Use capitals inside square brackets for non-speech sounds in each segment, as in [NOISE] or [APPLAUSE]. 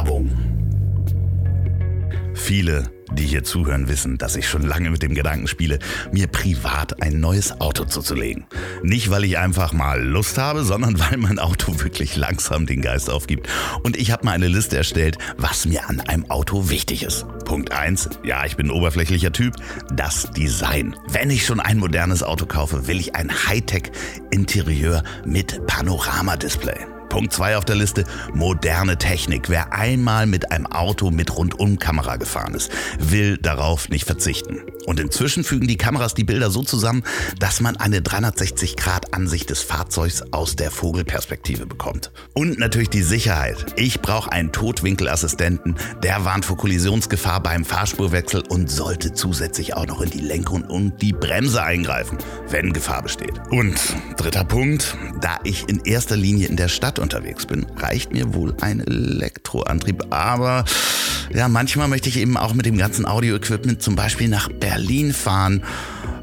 Werbung. Viele, die hier zuhören, wissen, dass ich schon lange mit dem Gedanken spiele, mir privat ein neues Auto zuzulegen. Nicht, weil ich einfach mal Lust habe, sondern weil mein Auto wirklich langsam den Geist aufgibt. Und ich habe mal eine Liste erstellt, was mir an einem Auto wichtig ist. Punkt 1, ja, ich bin ein oberflächlicher Typ, das Design. Wenn ich schon ein modernes Auto kaufe, will ich ein Hightech-Interieur mit Panoramadisplay. Punkt 2 auf der Liste, moderne Technik. Wer einmal mit einem Auto mit Rundumkamera gefahren ist, will darauf nicht verzichten. Und inzwischen fügen die Kameras die Bilder so zusammen, dass man eine 360-Grad-Ansicht des Fahrzeugs aus der Vogelperspektive bekommt. Und natürlich die Sicherheit. Ich brauche einen Totwinkelassistenten, der warnt vor Kollisionsgefahr beim Fahrspurwechsel und sollte zusätzlich auch noch in die Lenkung und die Bremse eingreifen, wenn Gefahr besteht. Und dritter Punkt, da ich in erster Linie in der Stadt unterwegs bin, reicht mir wohl ein Elektroantrieb. Aber ja, manchmal möchte ich eben auch mit dem ganzen Audio-Equipment zum Beispiel nach Berlin fahren.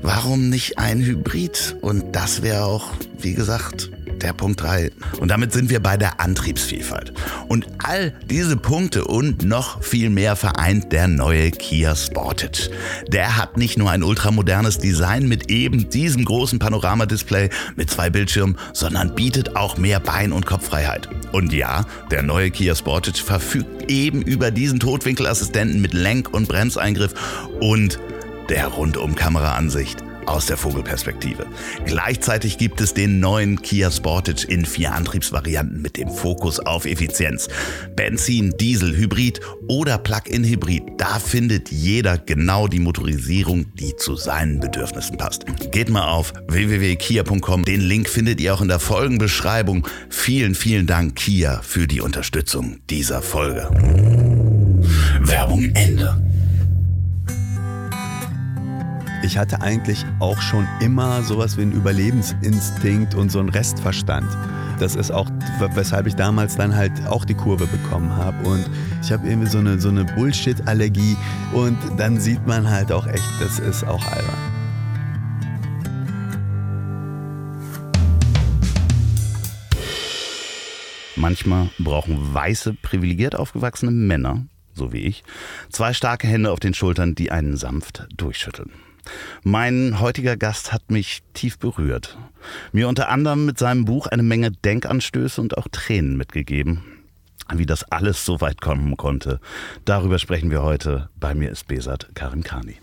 Warum nicht ein Hybrid? Und das wäre auch, wie gesagt, der Punkt 3. Und damit sind wir bei der Antriebsvielfalt. Und all diese Punkte und noch viel mehr vereint der neue Kia Sportage. Der hat nicht nur ein ultramodernes Design mit eben diesem großen Panoramadisplay mit zwei Bildschirmen, sondern bietet auch mehr Bein- und Kopffreiheit. Und ja, der neue Kia Sportage verfügt eben über diesen Totwinkelassistenten mit Lenk- und Bremseingriff und der Rundum-Kameraansicht aus der Vogelperspektive. Gleichzeitig gibt es den neuen Kia Sportage in vier Antriebsvarianten mit dem Fokus auf Effizienz. Benzin, Diesel, Hybrid oder Plug-in-Hybrid. Da findet jeder genau die Motorisierung, die zu seinen Bedürfnissen passt. Geht mal auf www.kia.com. Den Link findet ihr auch in der Folgenbeschreibung. Vielen, vielen Dank Kia für die Unterstützung dieser Folge. Werbung Ende. Ich hatte eigentlich auch schon immer sowas wie einen Überlebensinstinkt und so einen Restverstand. Das ist auch, weshalb ich damals dann halt auch die Kurve bekommen habe. Und ich habe irgendwie so eine, so eine Bullshit-Allergie. Und dann sieht man halt auch echt, das ist auch albern. Manchmal brauchen weiße, privilegiert aufgewachsene Männer, so wie ich, zwei starke Hände auf den Schultern, die einen sanft durchschütteln. Mein heutiger Gast hat mich tief berührt. Mir unter anderem mit seinem Buch eine Menge Denkanstöße und auch Tränen mitgegeben. Wie das alles so weit kommen konnte, darüber sprechen wir heute. Bei mir ist Besat Karim Kani.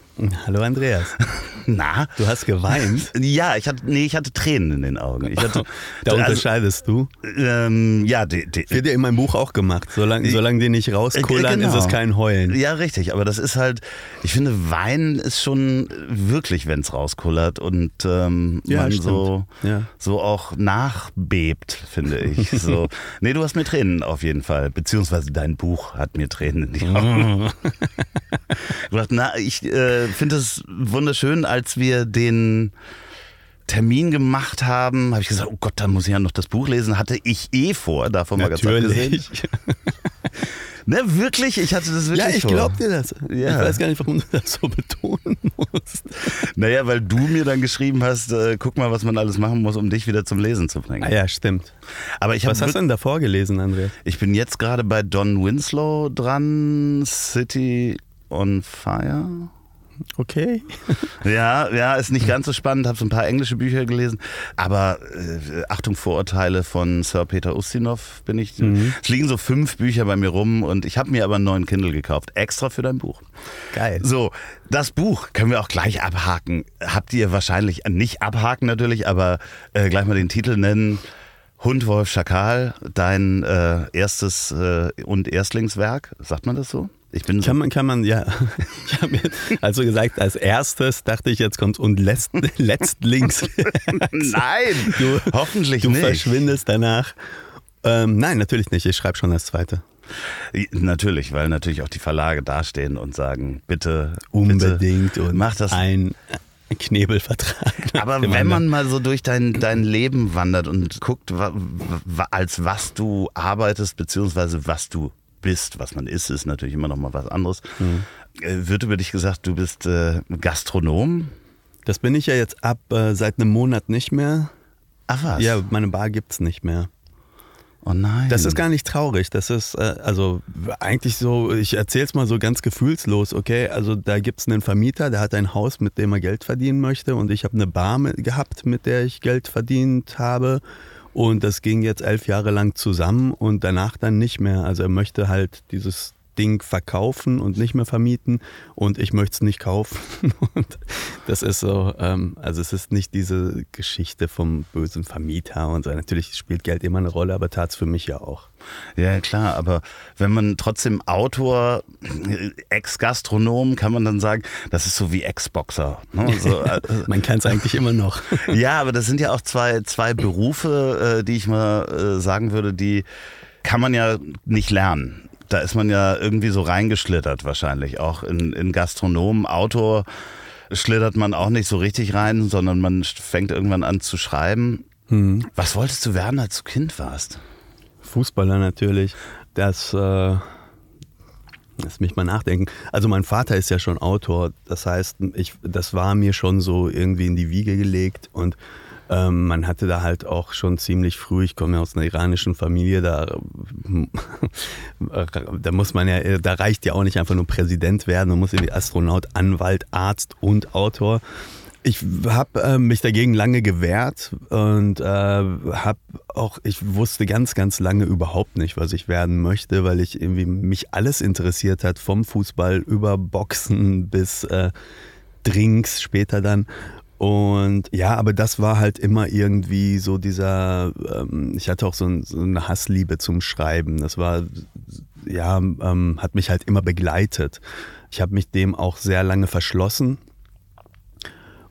Hallo Andreas. [LAUGHS] Na? Du hast geweint? [LAUGHS] Ja, ich hatte, nee, ich hatte Tränen in den Augen. Ich hatte, [LAUGHS] da unterscheidest du? Ähm, ja, die, die, wird ja in meinem Buch auch gemacht. Solange, solange die nicht rauskullern, genau. ist es kein Heulen. Ja, richtig. Aber das ist halt, ich finde, Weinen ist schon wirklich, wenn es rauskullert und ähm, ja, man so, ja. so auch nachbebt, finde ich. so. Nee, du hast mir Tränen auf jeden Fall. Beziehungsweise dein Buch hat mir Tränen in die Augen. du hast, na, ich äh, finde es wunderschön, als wir den Termin gemacht haben, habe ich gesagt, oh Gott, da muss ich ja noch das Buch lesen. Hatte ich eh vor, davon mal ganz abgesehen. [LAUGHS] Ne, wirklich? Ich hatte das wirklich Ja, ich glaube dir das. Ja. Ich weiß gar nicht, warum du das so betonen musst. Naja, weil du mir dann geschrieben hast, äh, guck mal, was man alles machen muss, um dich wieder zum Lesen zu bringen. Ah ja, stimmt. Aber ich was hast du denn davor gelesen, André? Ich bin jetzt gerade bei Don Winslow dran, City on Fire. Okay. [LAUGHS] ja, ja, ist nicht ganz so spannend. Habe so ein paar englische Bücher gelesen. Aber äh, Achtung, Vorurteile von Sir Peter Ustinov bin ich. Mhm. Es liegen so fünf Bücher bei mir rum und ich habe mir aber einen neuen Kindle gekauft. Extra für dein Buch. Geil. So, das Buch können wir auch gleich abhaken. Habt ihr wahrscheinlich, äh, nicht abhaken natürlich, aber äh, gleich mal den Titel nennen. Hund, Wolf, Schakal, dein äh, erstes äh, und Erstlingswerk. Sagt man das so? Ich bin so kann man, kann man, ja. [LAUGHS] Ich habe also gesagt, als erstes dachte ich, jetzt kommt und letzt, [LAUGHS] letztlings. [LAUGHS] nein, du, hoffentlich du nicht. Du verschwindest danach. Ähm, nein, natürlich nicht. Ich schreibe schon das zweite. Natürlich, weil natürlich auch die Verlage dastehen und sagen, bitte unbedingt bitte, und mach das ein Knebelvertrag. Aber wenn man mal so durch dein, dein Leben wandert und guckt, als was du arbeitest, beziehungsweise was du bist, was man ist, ist natürlich immer noch mal was anderes. Mhm. Äh, wird über dich gesagt, du bist äh, Gastronom? Das bin ich ja jetzt ab äh, seit einem Monat nicht mehr. Ach was? Ja, meine Bar gibt es nicht mehr. Oh nein. Das ist gar nicht traurig. Das ist äh, also eigentlich so, ich erzähle es mal so ganz gefühlslos, okay? Also da gibt es einen Vermieter, der hat ein Haus, mit dem er Geld verdienen möchte und ich habe eine Bar mit, gehabt, mit der ich Geld verdient habe. Und das ging jetzt elf Jahre lang zusammen und danach dann nicht mehr. Also er möchte halt dieses Ding verkaufen und nicht mehr vermieten und ich möchte es nicht kaufen. [LAUGHS] Und das ist so, ähm, also es ist nicht diese Geschichte vom bösen Vermieter und so. Natürlich spielt Geld immer eine Rolle, aber tat es für mich ja auch. Ja, klar, aber wenn man trotzdem Autor, Ex-Gastronom, kann man dann sagen, das ist so wie Ex-Boxer. Ne? [LAUGHS] So, äh, man kann es eigentlich immer noch. [LAUGHS] ja, aber das sind ja auch zwei, zwei Berufe, äh, die ich mal äh, sagen würde, die kann man ja nicht lernen da ist man ja irgendwie so reingeschlittert wahrscheinlich. Auch in, in Gastronomen, Autor schlittert man auch nicht so richtig rein, sondern man fängt irgendwann an zu schreiben. Hm. Was wolltest du werden, als du Kind warst? Fußballer natürlich. Das, äh, lass mich mal nachdenken. Also mein Vater ist ja schon Autor. Das heißt, ich, das war mir schon so irgendwie in die Wiege gelegt und ähm, man hatte da halt auch schon ziemlich früh, ich komme ja aus einer iranischen Familie, da, [LAUGHS] da muss man ja, da reicht ja auch nicht einfach nur Präsident werden, man muss irgendwie Astronaut, Anwalt, Arzt und Autor. Ich habe äh, mich dagegen lange gewehrt und äh, habe auch, ich wusste ganz, ganz lange überhaupt nicht, was ich werden möchte, weil ich irgendwie mich alles interessiert hat, vom Fußball über Boxen bis äh, Drinks später dann. Und ja, aber das war halt immer irgendwie so dieser, ähm, ich hatte auch so, ein, so, eine Hassliebe zum Schreiben. Das war, ja, ähm, hat mich halt immer begleitet. Ich habe mich dem auch sehr lange verschlossen.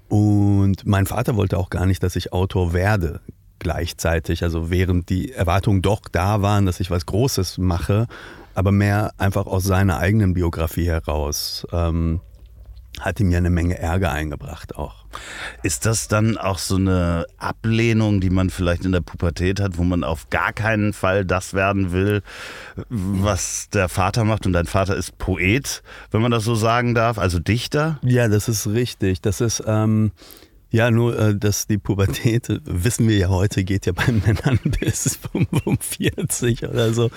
Und mein Vater wollte auch gar nicht, dass ich Autor werde gleichzeitig. Also während die Erwartungen doch da waren, dass ich was Großes mache, aber mehr einfach aus seiner eigenen Biografie heraus. Ähm, hat ihm ja eine Menge Ärger eingebracht auch. Ist das dann auch so eine Ablehnung, die man vielleicht in der Pubertät hat, wo man auf gar keinen Fall das werden will, was der Vater macht? Und dein Vater ist Poet, wenn man das so sagen darf, also Dichter? Ja, das ist richtig. Das ist, ähm, ja, nur, äh, dass die Pubertät, wissen wir ja heute, geht ja bei Männern [LAUGHS] bis 45 oder so.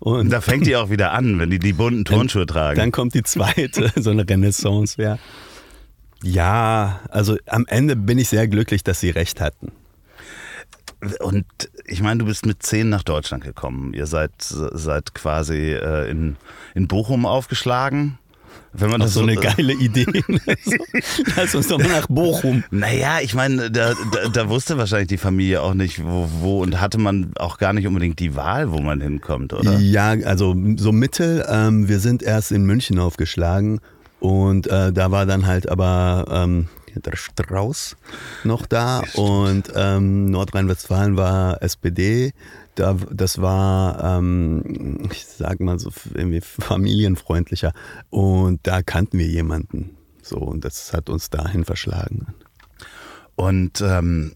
Und da fängt die auch wieder an, wenn die die bunten Turnschuhe tragen. Dann kommt die zweite, [LAUGHS] so eine Renaissance, ja. Ja, also am Ende bin ich sehr glücklich, dass sie recht hatten. Und ich meine, du bist mit zehn nach Deutschland gekommen. Ihr seid, seid quasi äh, in, in Bochum aufgeschlagen. Wenn man Ach, das so, so eine geile Idee. [LAUGHS] Lass uns doch mal nach Bochum. Naja, ich meine, da, da, da, wusste wahrscheinlich die Familie auch nicht, wo, wo und hatte man auch gar nicht unbedingt die Wahl, wo man hinkommt, oder? Ja, also so Mittel. Ähm, wir sind erst in München aufgeschlagen und äh, da war dann halt aber ähm, der Strauß noch da und ähm, Nordrhein-Westfalen war SPD da, das war, ähm, ich sag mal so irgendwie familienfreundlicher. Und da kannten wir jemanden. So, und das hat uns dahin verschlagen. Und ähm,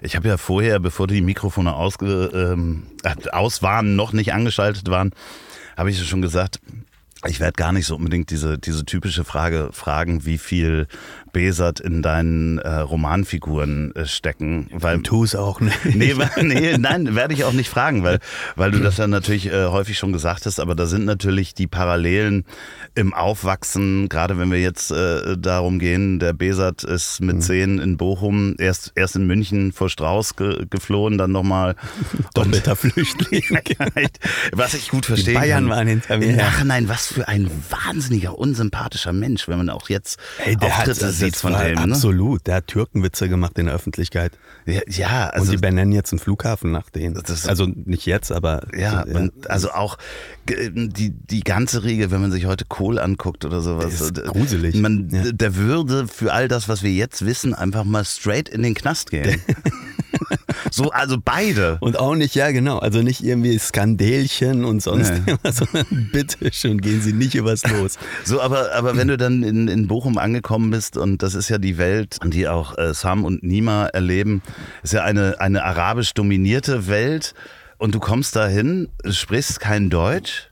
ich habe ja vorher, bevor die Mikrofone ausge, ähm, aus waren, noch nicht angeschaltet waren, habe ich schon gesagt, ich werde gar nicht so unbedingt diese, diese typische Frage fragen, wie viel Besat in deinen äh, Romanfiguren äh, stecken. Weil, tu es auch nicht. [LAUGHS] Nee, nee nein, werde ich auch nicht fragen, weil, weil du das dann natürlich äh, häufig schon gesagt hast, aber da sind natürlich die Parallelen im Aufwachsen, gerade wenn wir jetzt äh, darum gehen, der Besat ist mit mhm. zehn in Bochum, erst, erst in München vor Strauß ge geflohen, dann nochmal. [LAUGHS] Doppelter Flüchtling. [LAUGHS] was ich gut verstehe. Die Bayern waren hinter mir. Im Nachhinein, was für ein wahnsinniger, unsympathischer Mensch, wenn man auch jetzt hey, der Auftritte hat, sieht von dem. Ne? Absolut, der hat Türkenwitze gemacht in der Öffentlichkeit. Ja, ja also, und die benennen jetzt einen Flughafen nach denen. also nicht jetzt, aber. Ja, ja. Und also auch die, die ganze Riege, wenn man sich heute Kohl anguckt oder sowas. Das ist gruselig. Man, ja. Der würde für all das, was wir jetzt wissen, einfach mal straight in den Knast gehen. [LAUGHS] so, also beide. Und auch nicht, ja genau, also nicht irgendwie Skandälchen und sonst nee. immer, [LAUGHS] sondern bitte schon, gehen Sie nicht übers Los. So, aber, aber wenn du dann in, in Bochum angekommen bist und das ist ja die Welt, die auch äh, Sam und Nima erleben, ist ja eine, eine arabisch dominierte Welt und du kommst dahin, sprichst kein Deutsch,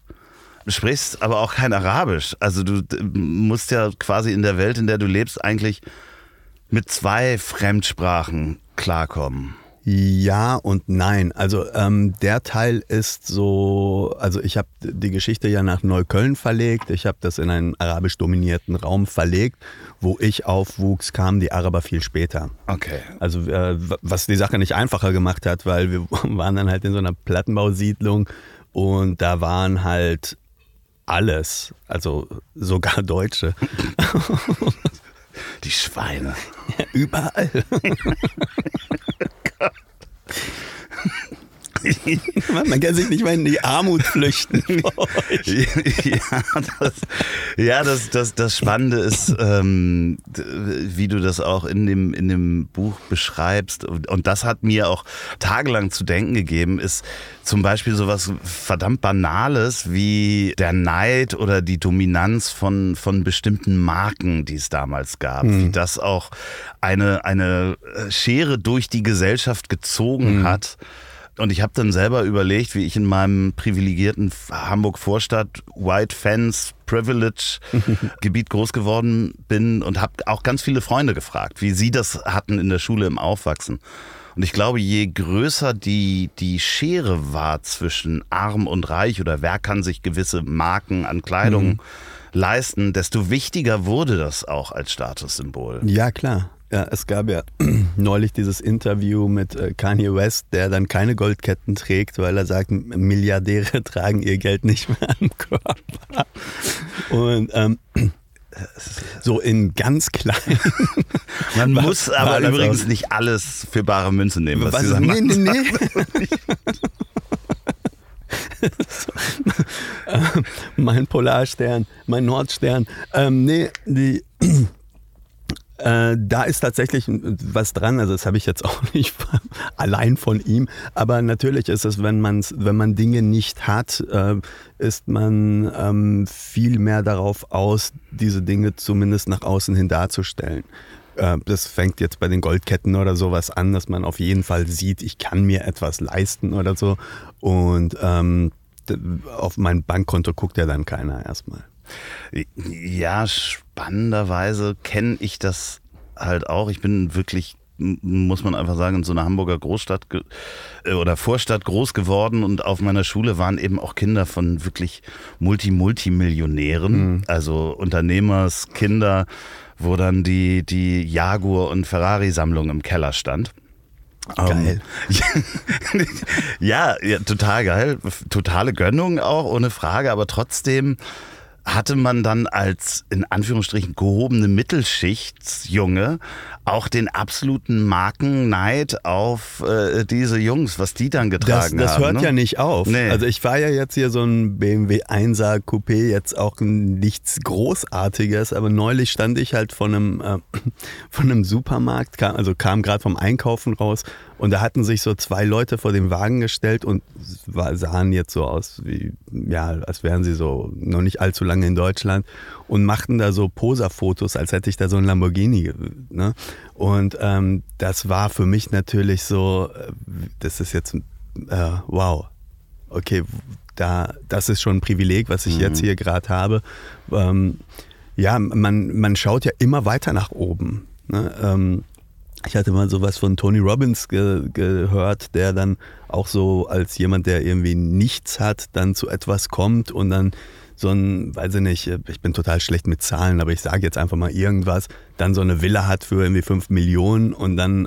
sprichst aber auch kein Arabisch. Also du musst ja quasi in der Welt, in der du lebst, eigentlich mit zwei Fremdsprachen klarkommen. Ja und nein. Also ähm, der Teil ist so, also ich habe die Geschichte ja nach Neukölln verlegt. Ich habe das in einen arabisch dominierten Raum verlegt. Wo ich aufwuchs, kamen die Araber viel später. Okay. Also äh, was die Sache nicht einfacher gemacht hat, weil wir [LAUGHS] waren dann halt in so einer Plattenbausiedlung und da waren halt alles, also sogar Deutsche. [LAUGHS] Die Schweine. Ja, [LAUGHS] überall. [LAUGHS] [LAUGHS] Man kann sich nicht mal in die Armut flüchten. [LAUGHS] ja, das, ja das, das, das Spannende ist, ähm, wie du das auch in dem, in dem Buch beschreibst. Und, das hat mir auch tagelang zu denken gegeben, ist zum Beispiel sowas verdammt Banales wie der Neid oder die Dominanz von, von bestimmten Marken, die es damals gab. Mhm. Wie das auch eine, eine Schere durch die Gesellschaft gezogen mhm. hat und ich habe dann selber überlegt, wie ich in meinem privilegierten Hamburg-Vorstadt White Fans Privilege [LAUGHS] Gebiet groß geworden bin und habe auch ganz viele Freunde gefragt, wie sie das hatten in der Schule im Aufwachsen. Und ich glaube, je größer die, die Schere war zwischen arm und reich oder wer kann sich gewisse Marken an Kleidung mhm. leisten, desto wichtiger wurde das auch als Statussymbol. Ja, klar. Ja, es gab ja [CLEARS THROAT] neulich dieses Interview mit äh, Kanye West, der dann keine Goldketten trägt, weil er sagt, Milliardäre [LAUGHS] tragen ihr Geld nicht mehr am Körper. Und ähm, [CLEARS THROAT] so in ganz klein. [LAUGHS] Man muss aber übrigens auch. nicht alles für bare Münze nehmen, was, was sie sagen. Nee, nee, nee. [LAUGHS] mein Polarstern, mein Nordstern. Ähm, nee, die [CLEARS THROAT] äh, da ist tatsächlich was dran, also das habe ich jetzt [LAUGHS] auch nicht allein von ihm, aber natürlich ist es, wenn, man's, wenn man Dinge nicht hat, äh, ist man ähm, viel mehr darauf aus, diese Dinge zumindest nach außen hin darzustellen. Äh, das fängt jetzt bei den Goldketten oder sowas an, dass man auf jeden Fall sieht, ich kann mir etwas leisten oder so und ähm, auf mein Bankkonto guckt ja dann keiner erstmal. Ja, spannenderweise kenne ich das halt auch. Ich bin wirklich muss man einfach sagen, in so einer Hamburger Großstadt äh, oder Vorstadt groß geworden und auf meiner Schule waren eben auch Kinder von wirklich Multi-Multimillionären, mhm. also Unternehmerskinder, wo dann die, die Jaguar- und Ferrari-Sammlung im Keller stand. Geil. Um, [LAUGHS] ja, ja, total geil. Totale Gönnung auch, ohne Frage, aber trotzdem hatte man dann als in Anführungsstrichen gehobene Mittelschichtsjunge auch den absoluten Markenneid auf äh, diese Jungs, was die dann getragen das, das haben. Das hört ne? ja nicht auf. Nee. Also ich war ja jetzt hier so ein BMW 1er Coupé, jetzt auch nichts Großartiges, aber neulich stand ich halt von einem, äh, [CLEARS THROAT] von einem Supermarkt, kam, also kam gerade vom Einkaufen raus und da hatten sich so zwei Leute vor dem Wagen gestellt und sahen jetzt so aus, wie, ja, als wären sie so noch nicht allzu lange in Deutschland und machten da so Poserfotos, als hätte ich da so ein Lamborghini. Ne? Und ähm, das war für mich natürlich so, äh, das ist jetzt, äh, wow, okay, da, das ist schon ein Privileg, was ich mhm. jetzt hier gerade habe. Ähm, ja, man, man schaut ja immer weiter nach oben. Ne? Ähm, ich hatte mal sowas von Tony Robbins ge gehört, der dann auch so als jemand, der irgendwie nichts hat, dann zu etwas kommt und dann so ein, weiß ich nicht, ich bin total schlecht mit Zahlen, aber ich sage jetzt einfach mal irgendwas, dann so eine Villa hat für irgendwie 5 Millionen und dann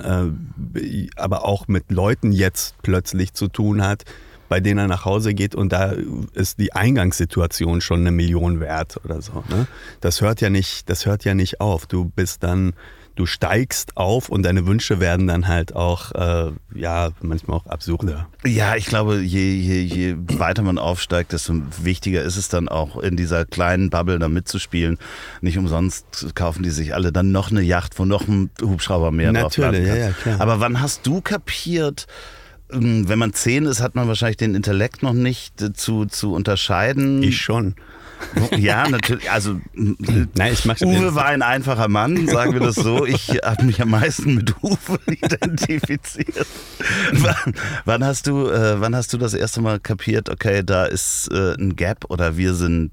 äh, aber auch mit Leuten jetzt plötzlich zu tun hat, bei denen er nach Hause geht und da ist die Eingangssituation schon eine Million wert oder so. Ne? Das hört ja nicht, das hört ja nicht auf. Du bist dann du steigst auf und deine Wünsche werden dann halt auch, äh, ja, manchmal auch absurder. Ja, ich glaube, je, je, je weiter man aufsteigt, desto wichtiger ist es dann auch in dieser kleinen Bubble da mitzuspielen. Nicht umsonst kaufen die sich alle dann noch eine Yacht, wo noch ein Hubschrauber mehr Natürlich, drauf ja, ja, klar. Aber wann hast du kapiert, ähm, wenn man zehn ist, hat man wahrscheinlich den Intellekt noch nicht äh, zu, zu unterscheiden. Ich schon. [LAUGHS] Ja, natürlich. Also [LAUGHS] Nein, ich mach Uwe war ein einfacher Mann, sagen wir das so. Ich habe mich am meisten mit Uwe [LAUGHS] identifiziert. wann, wann, hast du, äh, wann hast du das erste Mal kapiert? Okay, da ist äh, ein Gap oder wir sind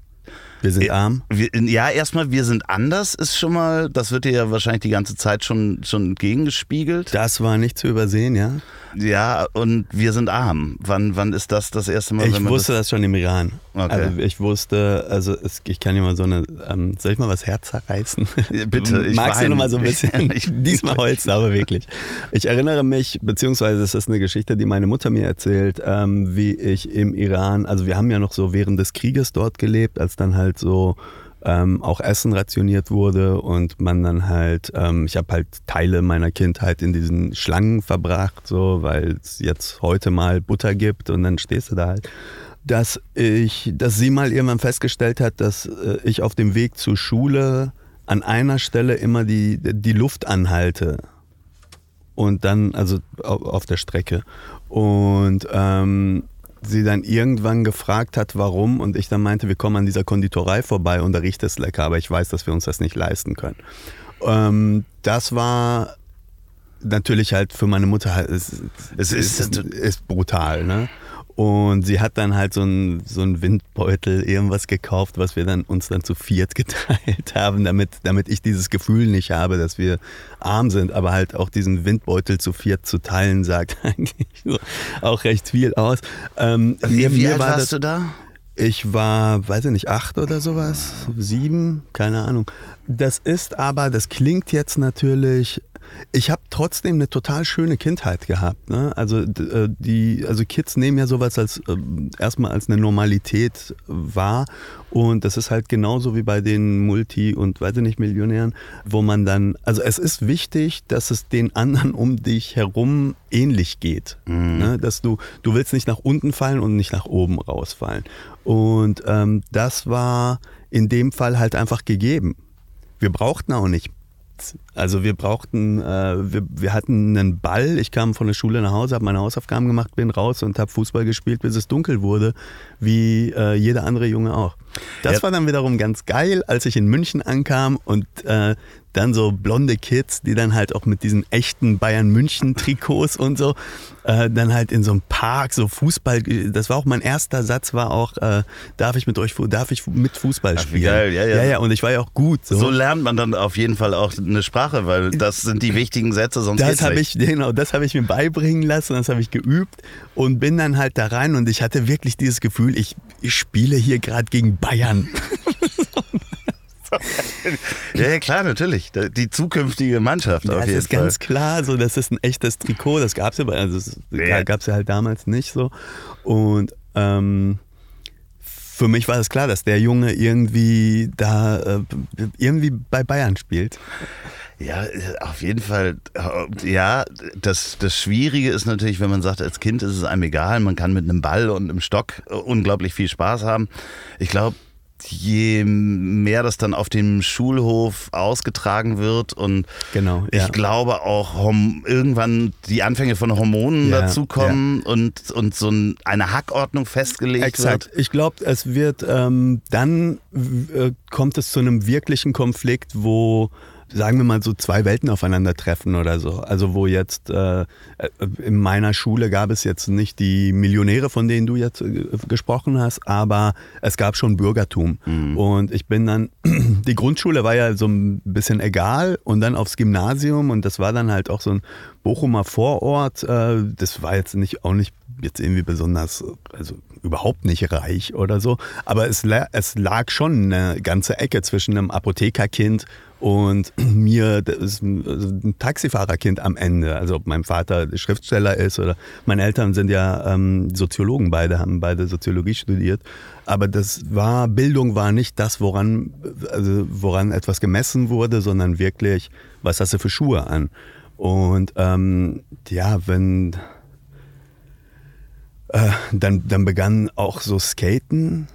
Wir sind arm. Wir, ja, erstmal, wir sind anders, ist schon mal, das wird dir ja wahrscheinlich die ganze Zeit schon, schon entgegengespiegelt. Das war nicht zu übersehen, ja. Ja, und wir sind arm. Wann, wann ist das das erste Mal? Ich wusste das, das, schon im Iran. Okay. Also ich wusste, also es, ich kann dir mal so eine, ähm, soll ich mal was Herz zerreißen? Bitte, ich Magst du noch mal so ein bisschen? [LAUGHS] Diesmal Holz, aber wirklich. Ich erinnere mich, beziehungsweise es ist eine Geschichte, die meine Mutter mir erzählt, ähm, wie ich im Iran, also wir haben ja noch so während des Krieges dort gelebt, als dann halt so ähm, auch Essen rationiert wurde und man dann halt, ähm, ich habe halt Teile meiner Kindheit in diesen Schlangen verbracht, so, weil es jetzt heute mal Butter gibt und dann stehst du da halt. Dass ich, dass sie mal irgendwann festgestellt hat, dass äh, ich auf dem Weg zur Schule an einer Stelle immer die, die Luft anhalte. Und dann, also auf der Strecke. Und ähm, sie dann irgendwann gefragt hat, warum, und ich dann meinte, wir kommen an dieser Konditorei vorbei und da riecht es lecker, aber ich weiß, dass wir uns das nicht leisten können. Ähm, das war natürlich halt für meine Mutter halt, es, es ist, ist, ist brutal, ne? Und sie hat dann halt so einen so Windbeutel, irgendwas gekauft, was wir dann uns dann zu viert [LAUGHS] geteilt haben, damit, damit ich dieses Gefühl nicht habe, dass wir arm sind, aber halt auch diesen Windbeutel zu viert zu teilen, sagt [LAUGHS] eigentlich so auch recht viel aus. Ähm, wie wie alt warst das, du da? Ich war, weiß ich nicht, acht oder sowas, sieben, keine Ahnung. Das ist aber, das klingt jetzt natürlich ich habe trotzdem eine total schöne Kindheit gehabt. Ne? Also äh, die, also Kids nehmen ja sowas als äh, erstmal als eine Normalität wahr und das ist halt genauso wie bei den Multi- und weiß ich nicht Millionären, wo man dann, also es ist wichtig, dass es den anderen um dich herum ähnlich geht, mhm. ne? dass du du willst nicht nach unten fallen und nicht nach oben rausfallen und ähm, das war in dem Fall halt einfach gegeben. Wir brauchten auch nicht also wir brauchten, äh, wir, wir hatten einen Ball. Ich kam von der Schule nach Hause, habe meine Hausaufgaben gemacht, bin raus und habe Fußball gespielt, bis es dunkel wurde, wie äh, jeder andere Junge auch. Das ja. war dann wiederum ganz geil, als ich in München ankam und äh, dann so blonde Kids, die dann halt auch mit diesen echten Bayern München Trikots und so, äh, dann halt in so einem Park so Fußball, das war auch mein erster Satz, war auch, äh, darf ich mit euch, darf ich mit Fußball Ach, spielen? Geil, ja, ja. Ja, ja, und ich war ja auch gut. So. so lernt man dann auf jeden Fall auch eine Sprache, weil das sind die wichtigen Sätze, sonst das habe ich Genau, das habe ich mir beibringen lassen, das habe ich geübt und bin dann halt da rein und ich hatte wirklich dieses Gefühl, ich, ich spiele hier gerade gegen Bayern. [LAUGHS] [LAUGHS] ja, klar, natürlich. Die zukünftige Mannschaft ja, auf jeden Das ist ganz klar, so, das ist ein echtes Trikot. Das gab es ja, also ja. gab's ja halt damals nicht so. Und ähm, für mich war es klar, dass der Junge irgendwie da äh, irgendwie bei Bayern spielt. Ja, auf jeden Fall. Ja, das, das Schwierige ist natürlich, wenn man sagt, als Kind ist es einem egal, man kann mit einem Ball und einem Stock unglaublich viel Spaß haben. Ich glaube, je mehr das dann auf dem Schulhof ausgetragen wird und genau, ja. ich glaube auch irgendwann die Anfänge von Hormonen ja, dazukommen ja. und, und so eine Hackordnung festgelegt Exakt. wird. Ich glaube, es wird ähm, dann äh, kommt es zu einem wirklichen Konflikt, wo sagen wir mal so zwei Welten aufeinandertreffen oder so. Also wo jetzt äh, in meiner Schule gab es jetzt nicht die Millionäre, von denen du jetzt äh, gesprochen hast, aber es gab schon Bürgertum. Mhm. Und ich bin dann, [CLEARS THROAT] die Grundschule war ja so ein bisschen egal und dann aufs Gymnasium und das war dann halt auch so ein Bochumer Vorort. Äh, das war jetzt nicht auch nicht jetzt irgendwie besonders, also überhaupt nicht reich oder so, aber es, es lag schon eine ganze Ecke zwischen einem Apothekerkind und [CLEARS THROAT] mir das ist ein Taxifahrerkind am Ende. Also ob mein Vater Schriftsteller ist oder meine Eltern sind ja ähm, Soziologen beide, haben beide Soziologie studiert. Aber das war, Bildung war nicht das, woran, also woran etwas gemessen wurde, sondern wirklich, was hast du für Schuhe an? Und ähm, ja, wenn äh, dann, dann begann auch so Skaten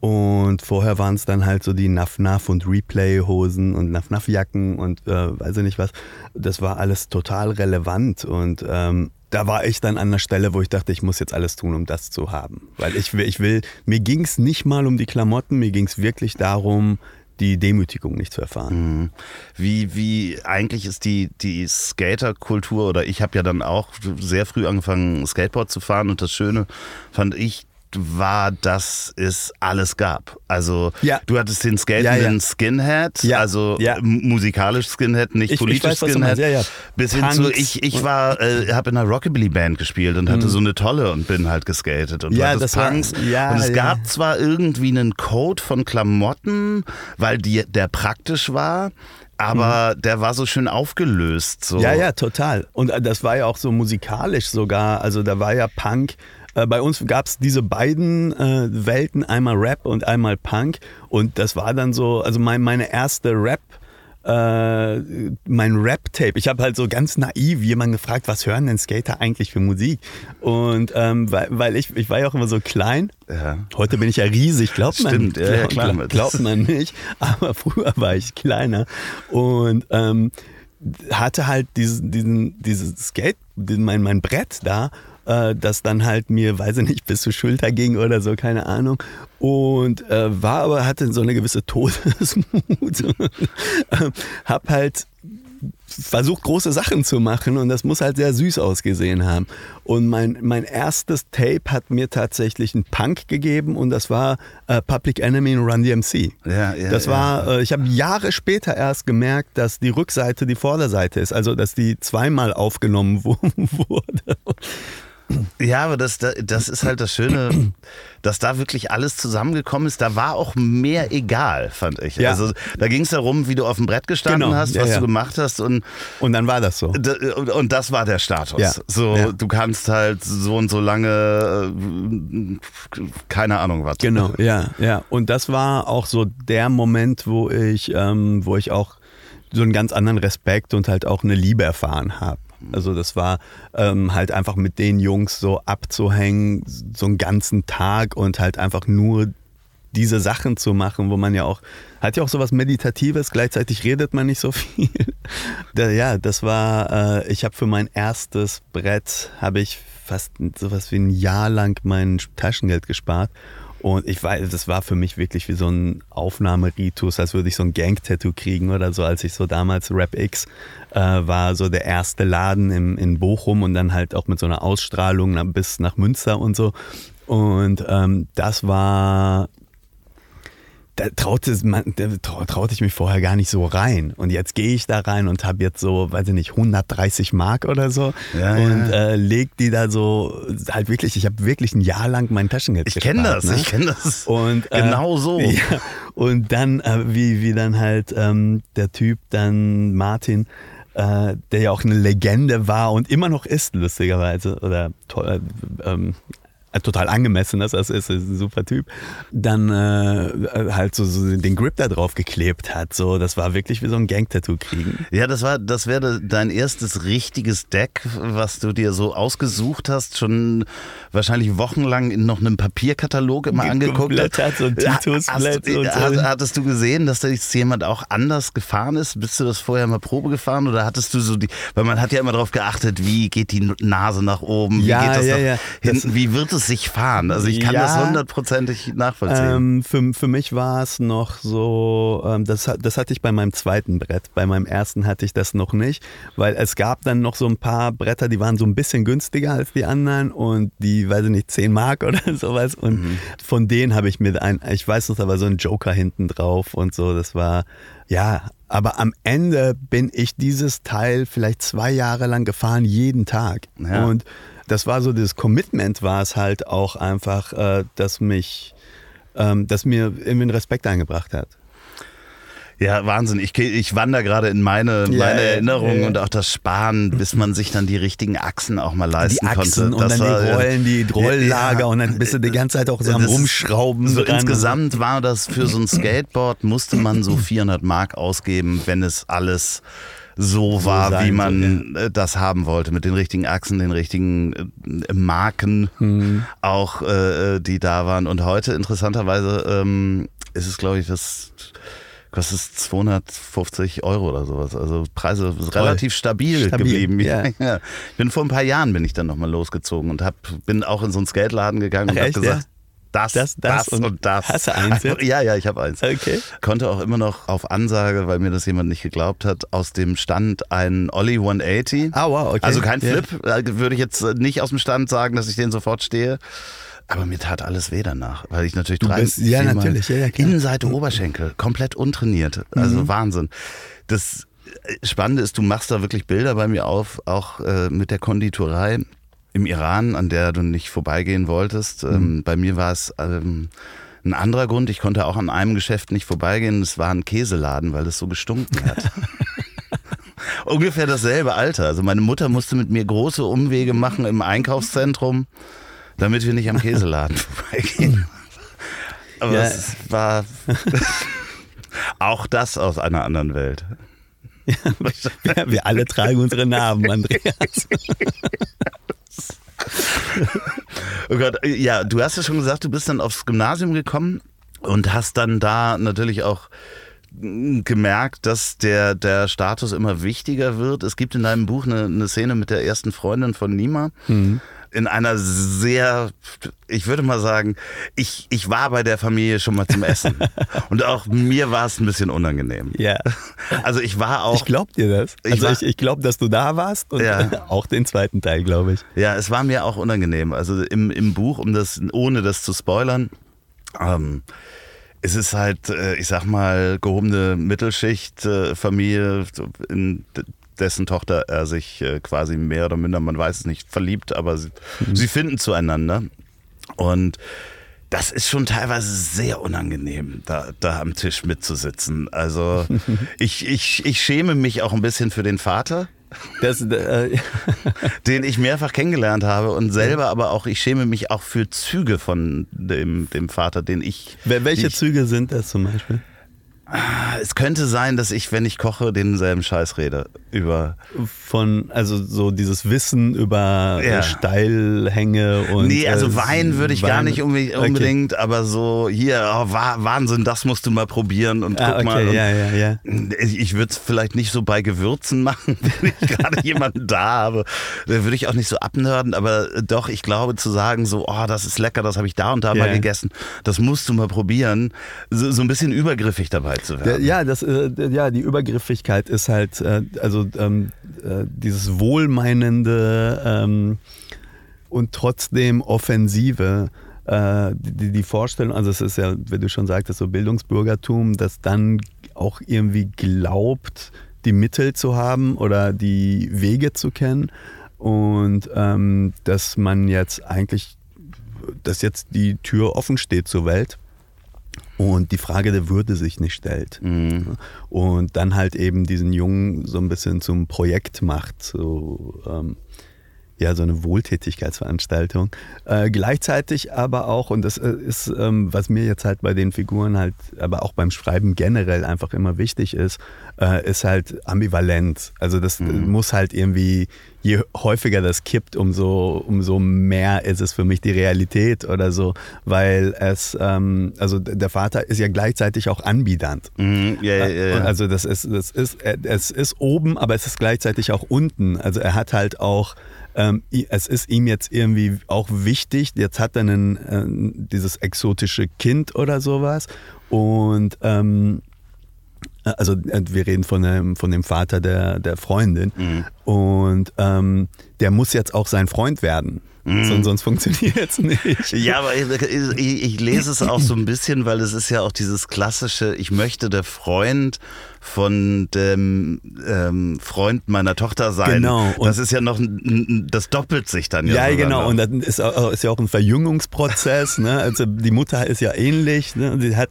und vorher waren es dann halt so die Naf-Naf und Replay-Hosen und Naf-Naf-Jacken und äh, weiß ich nicht was. Das war alles total relevant und ähm, da war ich dann an der Stelle, wo ich dachte, ich muss jetzt alles tun, um das zu haben. Weil ich ich will mir ging es nicht mal um die Klamotten, mir ging es wirklich darum, die Demütigung nicht zu erfahren. Mhm. Wie, wie eigentlich ist die, die Skaterkultur oder ich habe ja dann auch sehr früh angefangen, Skateboard zu fahren und das Schöne fand ich, war, dass es alles gab. Also Ja. du hattest den skatenden Ja, ja. Skinhead, Ja, also ja. m- musikalisch Skinhead, nicht Ich- ich politisch weiß, was du Skinhead. meinst. Ja, ja. Bis hin zu, ich, ich war, äh, habe in einer Rockabilly-Band gespielt und hatte so eine tolle und bin halt geskatet. Und Mhm. Ja, das war- Punks. ja, und es gab zwar irgendwie einen Code von Klamotten, weil die, der praktisch war, aber der war so schön aufgelöst. So. Mhm. Ja, ja, total. Und äh, das war ja auch so musikalisch sogar. Also da war ja Punk. Äh, Bei uns gab es diese beiden äh, Welten, einmal Rap und einmal Punk. Und das war dann so, also mein, meine erste Rap, äh, mein Rap-Tape. Ich habe halt so ganz naiv jemanden gefragt, was hören denn Skater eigentlich für Musik? Und ähm, weil, weil ich, ich war ja auch immer so klein. Ja. Heute bin ich ja riesig, glaubt man. Stimmt, ja, ja, klar. Glaub, glaubt man nicht. Aber früher war ich kleiner. Und ähm, hatte halt diesen, diesen, dieses Skate, mein, mein Brett da, äh, das dann halt mir, weiß ich nicht, bis zur Schulter ging oder so, keine Ahnung. Und äh, war aber, hatte so eine gewisse Todesmut. [LAUGHS] Ähm, Hab halt versucht, große Sachen zu machen und das muss halt sehr süß ausgesehen haben. Und mein, mein erstes Tape hat mir tatsächlich einen Punk gegeben und das war äh, Public Enemy und Run DMC. Ja, ja, das ja. war, äh, ich habe Jahre später erst gemerkt, dass die Rückseite die Vorderseite ist, also dass die zweimal aufgenommen [LAUGHS] wu- wurde. Ja, aber das, das ist halt das Schöne, dass da wirklich alles zusammengekommen ist. Da war auch mehr egal, fand ich. Ja. Also da ging es darum, wie du auf dem Brett gestanden Genau, hast, ja, was ja. du gemacht hast und, Und dann war das so. und, das war der Status. Ja. So, Ja. du kannst halt so und so lange, äh, keine Ahnung was. Genau, [LAUGHS] ja, ja. Und das war auch so der Moment, wo ich, ähm, wo ich auch so einen ganz anderen Respekt und halt auch eine Liebe erfahren habe. Also das war ähm, halt einfach mit den Jungs so abzuhängen, so einen ganzen Tag und halt einfach nur diese Sachen zu machen, wo man ja auch, hat ja auch sowas Meditatives, gleichzeitig redet man nicht so [LAUGHS] viel. Ja, das war, äh, ich habe für mein erstes Brett, habe ich fast sowas wie ein Jahr lang mein Taschengeld gespart. Und ich weiß, das war für mich wirklich wie so ein Aufnahmeritus, als würde ich so ein Gang-Tattoo kriegen oder so, als ich so damals Rap X äh, war, so der erste Laden im, in Bochum und dann halt auch mit so einer Ausstrahlung bis nach Münster und so. Und ähm, das war, da traute, man, da trau- traute ich mich vorher gar nicht so rein. Und jetzt gehe ich da rein und habe jetzt so, weiß ich nicht, 130 Mark oder so. Ja, und ja. Äh, leg die da so, halt wirklich, ich habe wirklich ein Jahr lang mein Taschengeld Ich kenne das, ne? ich kenne das. Und, äh, genau so. [LAUGHS] Ja, und dann, äh, wie, wie dann halt ähm, der Typ, dann Martin, äh, der ja auch eine Legende war und immer noch ist, lustigerweise, oder toll, äh, ähm, äh, total angemessen ist, das ist ein super Typ, dann äh, halt so, so den Grip da drauf geklebt hat. So, das war wirklich wie so ein Gang-Tattoo kriegen. Ja, das war, das wäre dein erstes richtiges Deck, was du dir so ausgesucht hast, schon wahrscheinlich wochenlang in noch einem Papierkatalog immer angeguckt. Geblättert, so ein Titusblatt Hast, und so. hast, hattest du gesehen, dass da jetzt jemand auch anders gefahren ist? Bist du das vorher mal Probe gefahren oder hattest du so die, weil man hat ja immer darauf geachtet, wie geht die Nase nach oben, wie Ja, geht das ja, nach ja. hinten, wie wird es sich fahren? Also ich kann Ja. das hundertprozentig nachvollziehen. Ähm, für, für mich war es noch so, ähm, das, das hatte ich bei meinem zweiten Brett. Bei meinem ersten hatte ich das noch nicht, weil es gab dann noch so ein paar Bretter, die waren so ein bisschen günstiger als die anderen und die, weiß ich nicht, 10 Mark [LAUGHS] oder sowas. Und von denen habe ich mir ein, ich weiß noch, da war so ein Joker hinten drauf und so. Das war, ja, aber am Ende bin ich dieses Teil vielleicht zwei Jahre lang gefahren, jeden Tag. Ja. Und das war so, das Commitment war es halt auch einfach, äh, dass mich, ähm, das mir irgendwie einen Respekt eingebracht hat. Ja, Wahnsinn. Ich, ich wandere gerade in meine, Ja, meine Erinnerungen ja. und auch das Sparen, bis man sich dann die richtigen Achsen auch mal Die leisten Achsen konnte. und dann war, die äh, Rollen, die Rolllager ja, und dann bist du die ganze Zeit auch so am das Rumschrauben So dran. insgesamt war das für so ein [CLEARS THROAT] Skateboard, musste man so 400 Mark ausgeben, wenn es alles so war, wie man äh, das haben wollte, mit den richtigen Achsen, den richtigen äh, Marken Hm. auch, äh, die da waren. Und heute interessanterweise ähm, ist es, glaube ich, das kostet es 250 Euro oder sowas. Also Preise sind relativ stabil, Stabil, geblieben. ja. [LAUGHS] Ja. Ich bin vor ein paar Jahren bin ich dann nochmal losgezogen und hab, bin auch in so einen Skateladen gegangen Ach, und habe gesagt, ja? Das, Das, das, das und, und das. hast du eins jetzt? Ja, ja, ich habe eins. Okay. Konnte auch immer noch auf Ansage, weil mir das jemand nicht geglaubt hat, aus dem Stand einen Ollie 180. Ah, wow, okay. Also kein Ja. Flip, äh, würde ich jetzt äh, nicht aus dem Stand sagen, dass ich den sofort stehe. Aber mir tat alles weh danach, weil ich natürlich Du drei, bist- ja, natürlich, ja, ja, klar. Innenseite Oberschenkel, komplett untrainiert. Also Mhm. Wahnsinn. Das Spannende ist, du machst da wirklich Bilder bei mir auf, auch äh, mit der Konditorei im Iran, an der du nicht vorbeigehen wolltest. Mhm. Ähm, bei mir war es ähm, ein anderer Grund. Ich konnte auch an einem Geschäft nicht vorbeigehen. Es war ein Käseladen, weil es so gestunken hat. [LAUGHS] Ungefähr dasselbe Alter. Also meine Mutter musste mit mir große Umwege machen im Einkaufszentrum, damit wir nicht am Käseladen [LAUGHS] vorbeigehen. Aber Ja. es war [LAUGHS] auch das aus einer anderen Welt. Ja, wir alle tragen unsere Namen, Andreas. [LAUGHS] Oh Gott, ja, du hast ja schon gesagt, du bist dann aufs Gymnasium gekommen und hast dann da natürlich auch mm, gemerkt, dass der, der Status immer wichtiger wird. Es gibt in deinem Buch eine, eine Szene mit der ersten Freundin von Nima. In einer sehr, ich würde mal sagen, ich, ich war bei der Familie schon mal zum Essen. [LAUGHS] Und auch mir war es ein bisschen unangenehm. Ja. Also ich war auch. Ich glaub dir das. Ich Also war- ich, ich glaube, dass du da warst und Ja. [LAUGHS] auch den zweiten Teil, glaube ich. Ja, es war mir auch unangenehm. Also im, im Buch, um das, ohne das zu spoilern, ähm, es ist halt, äh, ich sag mal, gehobene Mittelschicht, äh, Familie, in dessen Tochter er sich äh, quasi mehr oder minder, man weiß es nicht, verliebt, aber sie, sie finden zueinander. Und das ist schon teilweise sehr unangenehm, da, da am Tisch mitzusitzen. Also [LAUGHS] ich, ich, ich schäme mich auch ein bisschen für den Vater Das, äh, [LAUGHS] den ich mehrfach kennengelernt habe und selber aber auch, ich schäme mich auch für Züge von dem, dem Vater, den ich. wel- welche ich, Züge sind das zum Beispiel? Es könnte sein, dass ich, wenn ich koche, denselben Scheiß rede. Über. Von, also so dieses Wissen über Ja. Steilhänge und. nee, also äh, Wein würde ich gar Wein- nicht unbedingt, Okay. aber so, hier, oh, Wa- Wahnsinn, das musst du mal probieren und guck Ah, okay, mal. Und ja, ja, ja. Ich, würde es vielleicht nicht so bei Gewürzen [LAUGHS] machen, wenn ich gerade jemanden da habe. Da würde ich auch nicht so abnörden, aber doch, ich glaube zu sagen, so, oh, das ist lecker, das habe ich da und da Ja. mal gegessen, das musst du mal probieren, so, so ein bisschen übergriffig dabei zu werden. ja, das, äh, ja, die Übergriffigkeit ist halt, äh, also ähm, äh, dieses wohlmeinende ähm, und trotzdem offensive. Äh, die, die Vorstellung, also es ist ja, wie du schon sagtest, so Bildungsbürgertum, das dann auch irgendwie glaubt, die Mittel zu haben oder die Wege zu kennen und ähm, dass man jetzt eigentlich, dass jetzt die Tür offen steht zur Welt und die Frage der Würde sich nicht stellt. Mhm. Und dann halt eben diesen Jungen so ein bisschen zum Projekt macht, so, ähm, ja, so eine Wohltätigkeitsveranstaltung. Äh, gleichzeitig aber auch, und das äh, ist, ähm, was mir jetzt halt bei den Figuren halt, aber auch beim Schreiben generell einfach immer wichtig ist, äh, ist halt Ambivalenz. Also das äh, muss halt irgendwie, je häufiger das kippt, umso, umso mehr ist es für mich die Realität oder so, weil es, ähm, also der Vater ist ja gleichzeitig auch anbiedernd. Mhm, ja, ja, ja. Also das ist, das ist, äh, es ist oben, aber es ist gleichzeitig auch unten. Also er hat halt auch, ähm, es ist ihm jetzt irgendwie auch wichtig, jetzt hat er einen, äh, dieses exotische Kind oder sowas. Und ähm, also äh, wir reden von dem, von dem Vater der, der Freundin. Und ähm, der muss jetzt auch sein Freund werden. Sonst, sonst funktioniert es nicht. Ja, aber ich, ich, ich lese es auch so ein bisschen, weil es ist ja auch dieses klassische, ich möchte der Freund von dem ähm, Freund meiner Tochter sein. Genau. Und- das ist ja noch, das doppelt sich dann ja. Ja, sogar genau. Und dann ist, auch, ist ja auch ein Verjüngungsprozess. Ne? Also die Mutter ist ja ähnlich. Ne? Sie hat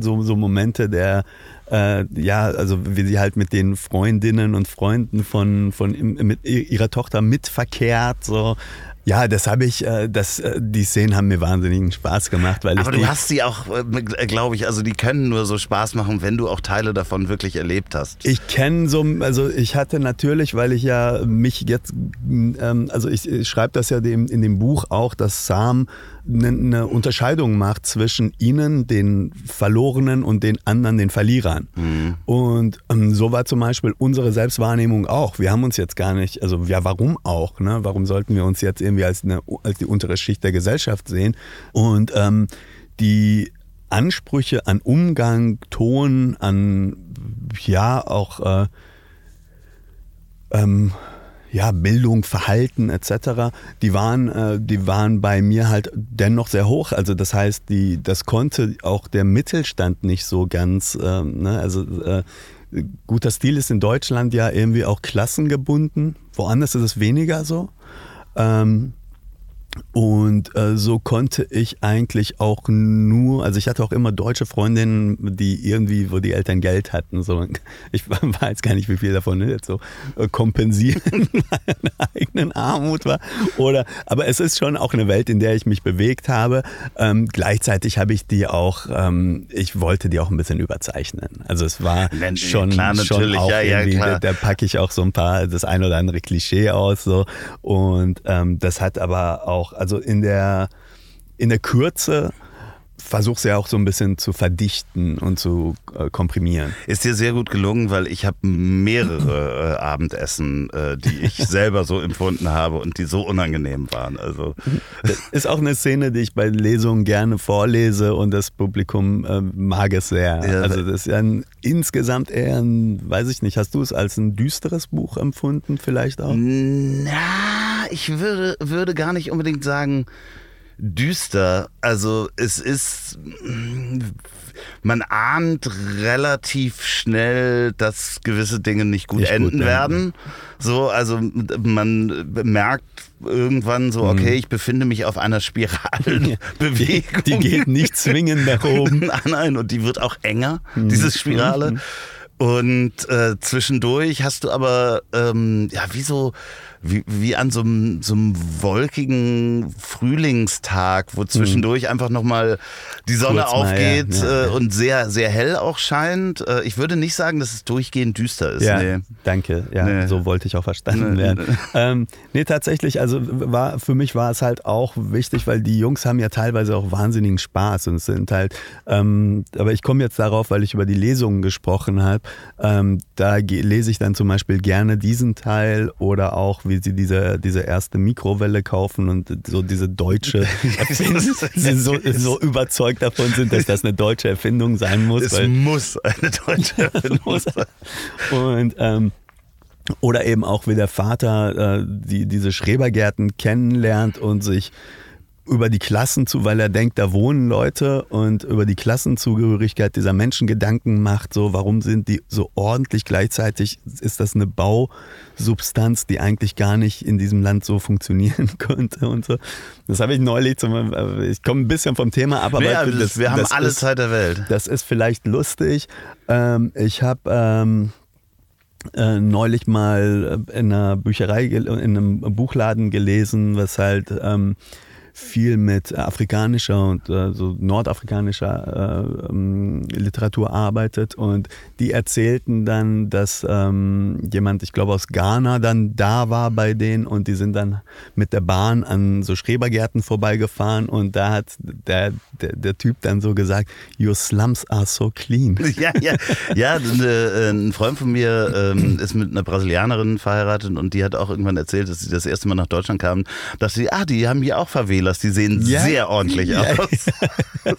so, so Momente der, äh, ja, also wie sie halt mit den Freundinnen und Freunden von, von mit ihrer Tochter mitverkehrt. So. Ja, das habe ich, äh, das, äh, die Szenen haben mir wahnsinnigen Spaß gemacht, weil Aber ich du hast sie auch, glaube ich, also die können nur so Spaß machen, wenn du auch Teile davon wirklich erlebt hast. Ich kenne so, also ich hatte natürlich, weil ich ja mich jetzt, ähm, also ich, schreibe das ja in dem Buch auch, dass Sam eine, eine Unterscheidung macht zwischen ihnen, den Verlorenen, und den anderen, den Verlierern. Und ähm, so war zum Beispiel unsere Selbstwahrnehmung auch. Wir haben uns jetzt gar nicht, also ja, warum auch? Ne? Warum sollten wir uns jetzt irgendwie als, eine, als die untere Schicht der Gesellschaft sehen? Und ähm, die Ansprüche an Umgang, Ton, an ja auch äh, ähm, ja, Bildung, Verhalten etc., die waren, äh, die waren bei mir halt dennoch sehr hoch. Also das heißt, die, das konnte auch der Mittelstand nicht so ganz, äh, ne? also äh, guter Stil ist in Deutschland ja irgendwie auch klassengebunden. Woanders ist es weniger so. Ähm, und äh, so konnte ich eigentlich auch nur, also ich hatte auch immer deutsche Freundinnen, die irgendwie, wo die Eltern Geld hatten. So. [LAUGHS] Ich [LAUGHS] weiß gar nicht, wie viel davon jetzt so äh, kompensieren [LAUGHS] meine eigenen Armut war. Oder, aber es ist schon auch eine Welt, in der ich mich bewegt habe. Ähm, gleichzeitig habe ich die auch, ähm, ich wollte die auch ein bisschen überzeichnen. Also es war schon, klar, schon auch ja, irgendwie, ja, da, da packe ich auch so ein paar, das ein oder andere Klischee aus. So. Und ähm, das hat aber auch auch, also in der, in der Kürze versuche sie auch so ein bisschen zu verdichten und zu äh, komprimieren. Ist dir sehr gut gelungen, weil ich habe mehrere äh, Abendessen, äh, die ich [LAUGHS] selber so empfunden habe und die so unangenehm waren. Also das ist auch eine Szene, die ich bei Lesungen gerne vorlese und das Publikum äh, mag es sehr. Ja, also das ist ja ein, insgesamt eher ein, weiß ich nicht, hast du es als ein düsteres Buch empfunden vielleicht auch? Na, ich würde, würde gar nicht unbedingt sagen düster. Also es ist, man ahnt relativ schnell, dass gewisse Dinge nicht gut nicht enden gut werden. So, also man merkt irgendwann so, okay, mhm. ich befinde mich auf einer Spiralenbewegung. [LAUGHS] Die, die geht nicht zwingend nach [LAUGHS] oben. nein, nein, und die wird auch enger, mhm. diese Spirale. Mhm. Und äh, zwischendurch hast du aber, ähm, ja, wie so wie, wie an so einem, so einem wolkigen Frühlingstag, wo zwischendurch mhm. einfach nochmal die Sonne Kurz aufgeht mal, ja. Ja, äh, und sehr, sehr hell auch scheint. Äh, ich würde nicht sagen, dass es durchgehend düster ist. Ja, nee. danke. Ja, nee. so wollte ich auch verstanden nee. werden. Ähm, nee, tatsächlich, also war, für mich war es halt auch wichtig, weil die Jungs haben ja teilweise auch wahnsinnigen Spaß und sind halt, ähm, aber ich komme jetzt darauf, weil ich über die Lesungen gesprochen habe. Ähm, da lese ich dann zum Beispiel gerne diesen Teil oder auch wie sie diese, diese erste Mikrowelle kaufen und so diese deutsche [LAUGHS] Erfindung, so, so überzeugt davon sind, dass das eine deutsche Erfindung sein muss. Es muss eine deutsche [LAUGHS] Erfindung sein. Und ähm, oder eben auch wie der Vater äh, die, diese Schrebergärten kennenlernt und sich über die Klassen zu, weil er denkt, da wohnen Leute und über die Klassenzugehörigkeit dieser Menschen Gedanken macht, so warum sind die so ordentlich gleichzeitig ist das eine Bausubstanz, die eigentlich gar nicht in diesem Land so funktionieren [LAUGHS] könnte und so. Das habe ich neulich zum ich komme ein bisschen vom Thema ab, aber ja, das, wir haben alle ist, Zeit der Welt. Das ist vielleicht lustig. Ähm, ich habe ähm, äh, neulich mal in einer Bücherei, in einem Buchladen gelesen, was halt ähm, viel mit afrikanischer und äh, so nordafrikanischer äh, ähm, Literatur arbeitet. Und die erzählten dann, dass ähm, jemand, ich glaube aus Ghana, dann da war bei denen. Und die sind dann mit der Bahn an so Schrebergärten vorbeigefahren. Und da hat der, der, der Typ dann so gesagt, your slums are so clean. [LAUGHS] Ja, ja, ja, äh, ein Freund von mir ähm, ist mit einer Brasilianerin verheiratet. Und die hat auch irgendwann erzählt, dass sie das erste Mal nach Deutschland kamen, dass sie, ah, die haben hier auch Verwähler Gorillas, die sehen ja. sehr ordentlich [LAUGHS] ja. aus.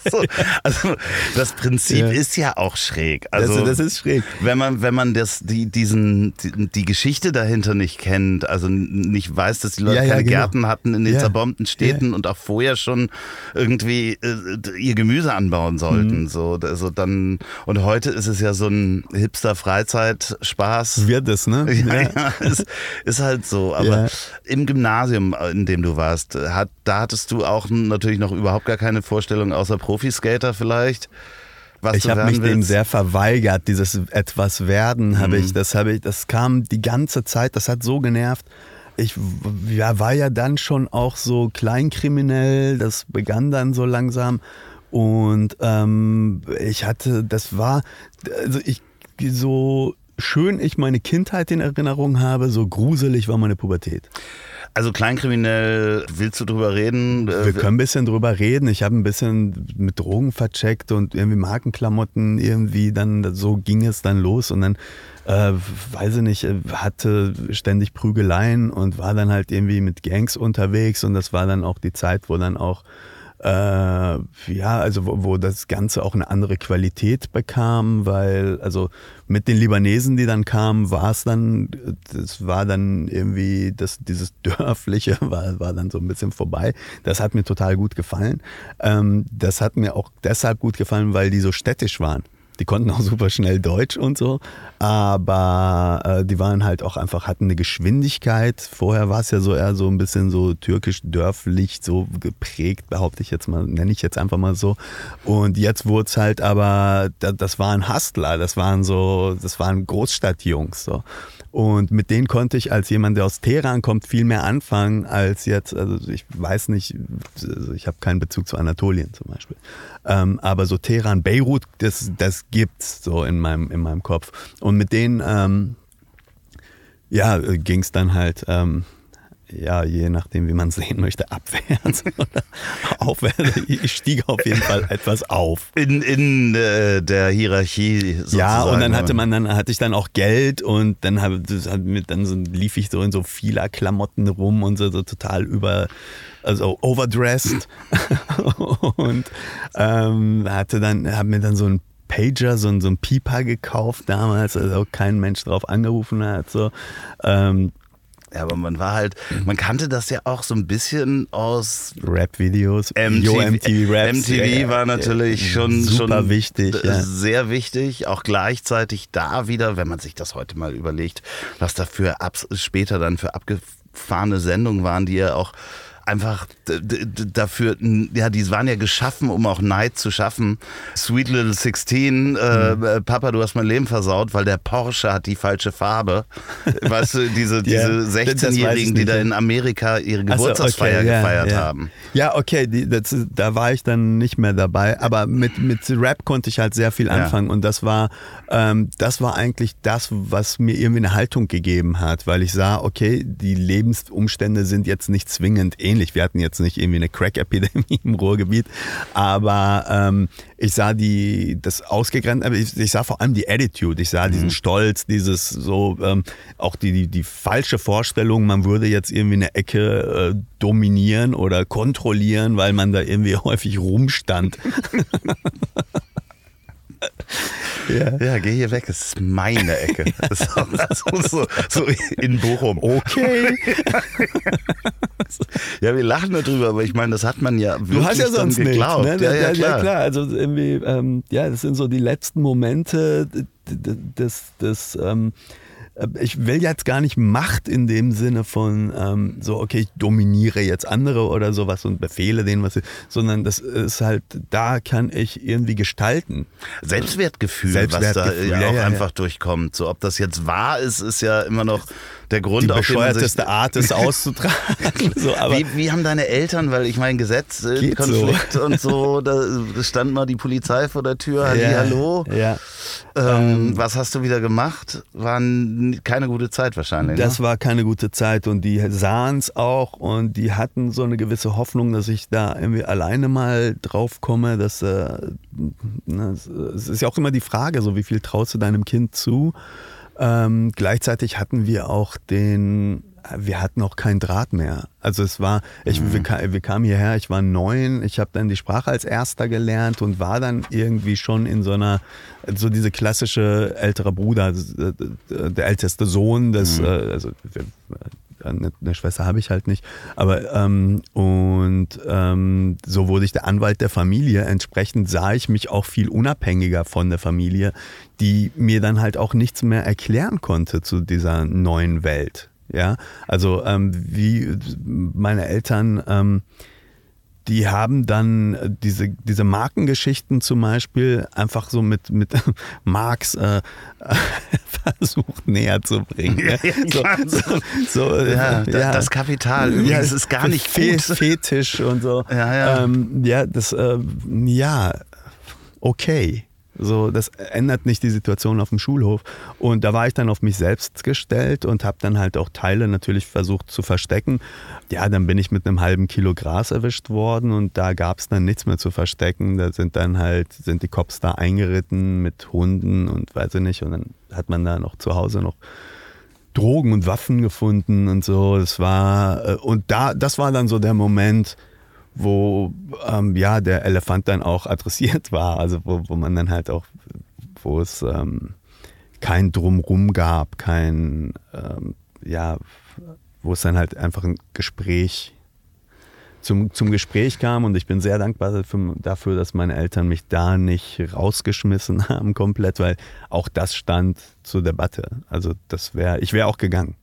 [LAUGHS] so, also das Prinzip ja. ist ja auch schräg. Also das, das, ist schräg. Wenn man, wenn man das, die, diesen, die, die Geschichte dahinter nicht kennt, also nicht weiß, dass die Leute keine genau. Gärten hatten in den zerbombten Städten und auch vorher schon irgendwie äh, ihr Gemüse anbauen sollten. Mhm. So, also dann, und heute ist es ja so ein Hipster-Freizeitspaß. Wird es, ne? [LAUGHS] Ja. ist, ist halt so. Aber im Gymnasium, in dem du warst, hat, da hattest du auch natürlich noch überhaupt gar keine Vorstellung, außer Profiskater vielleicht? Was ich habe mich willst? dem sehr verweigert, dieses etwas werden, mhm. habe ich, das habe ich, das kam die ganze Zeit, das hat so genervt. Ich ja, war ja dann schon auch so kleinkriminell, das begann dann so langsam und ähm, ich hatte, das war, also ich so schön ich meine Kindheit in Erinnerung habe, so gruselig war meine Pubertät. Also kleinkriminell, willst du drüber reden? Wir äh, können ein bisschen drüber reden. Ich habe ein bisschen mit Drogen vercheckt und irgendwie Markenklamotten irgendwie dann, so ging es dann los und dann, äh, weiß ich nicht, hatte ständig Prügeleien und war dann halt irgendwie mit Gangs unterwegs und das war dann auch die Zeit, wo dann auch äh, ja, also wo, wo das Ganze auch eine andere Qualität bekam, weil also mit den Libanesen, die dann kamen, war es dann, das war dann irgendwie, das, dieses [LAUGHS] Dörfliche war, war dann so ein bisschen vorbei. Das hat mir total gut gefallen. Ähm, das hat mir auch deshalb gut gefallen, weil die so städtisch waren. Die konnten auch super schnell Deutsch und so, aber äh, die waren halt auch einfach, hatten eine Geschwindigkeit. Vorher war es ja so eher so ein bisschen so türkisch-dörflich, so geprägt, behaupte ich jetzt mal, nenne ich jetzt einfach mal so. Und jetzt wurde es halt aber, das waren Hustler, das waren so, das waren Großstadtjungs. So. Und mit denen konnte ich als jemand, der aus Teheran kommt, viel mehr anfangen als jetzt, also ich weiß nicht, also ich habe keinen Bezug zu Anatolien zum Beispiel. Ähm, aber so Teheran, Beirut, das, das gibt's so in meinem, in meinem Kopf. Und mit denen, ähm, ja, ging es dann halt, ähm, ja, je nachdem, wie man sehen möchte, abwärts [LAUGHS] oder aufwärts. Ich stieg auf jeden Fall etwas auf. In, in äh, der Hierarchie sozusagen. Ja, und dann hatte man dann, hatte ich dann auch Geld und dann, hab, dann so, lief ich so in so vieler Klamotten rum und so, so total über, also overdressed [LAUGHS] und ähm, hatte dann, hab mir dann so ein Pager, so ein, so ein Pieper gekauft damals, also kein Mensch drauf angerufen hat. So. Ähm, ja, aber man war halt, man kannte das ja auch so ein bisschen aus Rap-Videos, MTV, MTV, Raps. MTV war natürlich ja, schon, super schon wichtig, ja. sehr wichtig. Auch gleichzeitig da wieder, wenn man sich das heute mal überlegt, was da für später dann für abgefahrene Sendungen waren, die ja auch einfach dafür, ja, die waren ja geschaffen, um auch Neid zu schaffen. Sweet Little 16, äh, mhm. Äh, Papa, du hast mein Leben versaut, weil der Porsche hat die falsche Farbe. Weißt du, diese, [LAUGHS] diese 16-Jährigen, die da in Amerika ihre Geburtstagsfeier so, okay, gefeiert ja. haben. Ja, okay, die, das, da war ich dann nicht mehr dabei, aber mit, mit Rap konnte ich halt sehr viel anfangen ja. und das war, ähm, das war eigentlich das, was mir irgendwie eine Haltung gegeben hat, weil ich sah, okay, die Lebensumstände sind jetzt nicht zwingend ähnlich ähnlich. Wir hatten jetzt nicht irgendwie eine Crack-Epidemie [LAUGHS] im Ruhrgebiet, aber ähm, ich sah die, das ausgegrenzt, aber ich, ich, sah vor allem die Attitude, ich sah mhm. diesen Stolz, dieses so, ähm, auch die, die, die falsche Vorstellung, man würde jetzt irgendwie eine Ecke äh, dominieren oder kontrollieren, weil man da irgendwie [LAUGHS] häufig rumstand. [LAUGHS] Ja. ja, geh hier weg, es ist meine Ecke. Auch, so, so, in Bochum. Okay. Ja, wir lachen darüber, aber ich meine, das hat man ja wirklich Du hast ja sonst geglaubt. Nicht, ne? ja, ja, klar. ja, klar. Also irgendwie, ähm, ja, das sind so die letzten Momente des, des ähm, äh, ich will jetzt gar nicht Macht in dem Sinne von ähm, so, okay, ich dominiere jetzt andere oder sowas und befehle denen was, sondern das ist halt, da kann ich irgendwie gestalten. Selbstwertgefühl, Selbstwertgefühl was da ja, auch ja, einfach ja. durchkommt. So, ob das jetzt wahr ist, ist ja immer noch der Grund, die bescheuerteste Art, es [LAUGHS] auszutragen. so, wie, wie, haben deine Eltern, weil ich meine, Gesetz, Konflikt so. und so, da stand mal die Polizei vor der Tür, Halli, ja, hallo. Ja. Ähm, ähm, was hast du wieder gemacht? War keine gute Zeit wahrscheinlich. Das ne? war keine gute Zeit und die sahen es auch und die hatten so eine gewisse Hoffnung, dass ich da irgendwie alleine mal drauf komme. Dass, äh, ne, es ist ja auch immer die Frage, so wie viel traust du deinem Kind zu? Ähm, gleichzeitig hatten wir auch den, wir hatten auch keinen Draht mehr. Also es war, ich, mhm. wir, wir, kamen hierher, ich war neun, ich habe dann die Sprache als erster gelernt und war dann irgendwie schon in so einer, so diese klassische ältere Bruder, der älteste Sohn des, mhm. Äh, also eine, eine Schwester habe ich halt nicht. Aber ähm, und ähm, so wurde ich der Anwalt der Familie. Entsprechend sah ich mich auch viel unabhängiger von der Familie, die mir dann halt auch nichts mehr erklären konnte zu dieser neuen Welt. Ja, also ähm, wie meine Eltern ähm, die haben dann äh, diese, diese Markengeschichten zum Beispiel einfach so mit, mit [LAUGHS] Marx äh, [LAUGHS] versucht näher zu bringen. Ja, so, so, so, äh, ja, ja, das Kapital, ja, ist gar nicht gut. Fetisch und so. Ja, ja. Ähm, ja, das, äh, ja, okay. So, das ändert nicht die Situation auf dem Schulhof. Und da war ich dann auf mich selbst gestellt und habe dann halt auch Teile natürlich versucht zu verstecken. Ja, dann bin ich mit einem halben Kilo Gras erwischt worden und da gab es dann nichts mehr zu verstecken. Da sind dann halt, sind die Cops da eingeritten mit Hunden und weiß ich nicht. Und dann hat man da noch zu Hause noch Drogen und Waffen gefunden und so. Das war, äh, und da, das war dann so der Moment, wo ähm, ja der Elefant dann auch adressiert war, also wo, wo man dann halt auch, wo es ähm, kein Drumrum gab, kein ähm, ja, wo es dann halt einfach ein Gespräch zum, zum Gespräch kam und ich bin sehr dankbar dafür, dass meine Eltern mich da nicht rausgeschmissen [LAUGHS] haben komplett, weil auch das stand zur Debatte. Also das wäre, ich wäre auch gegangen.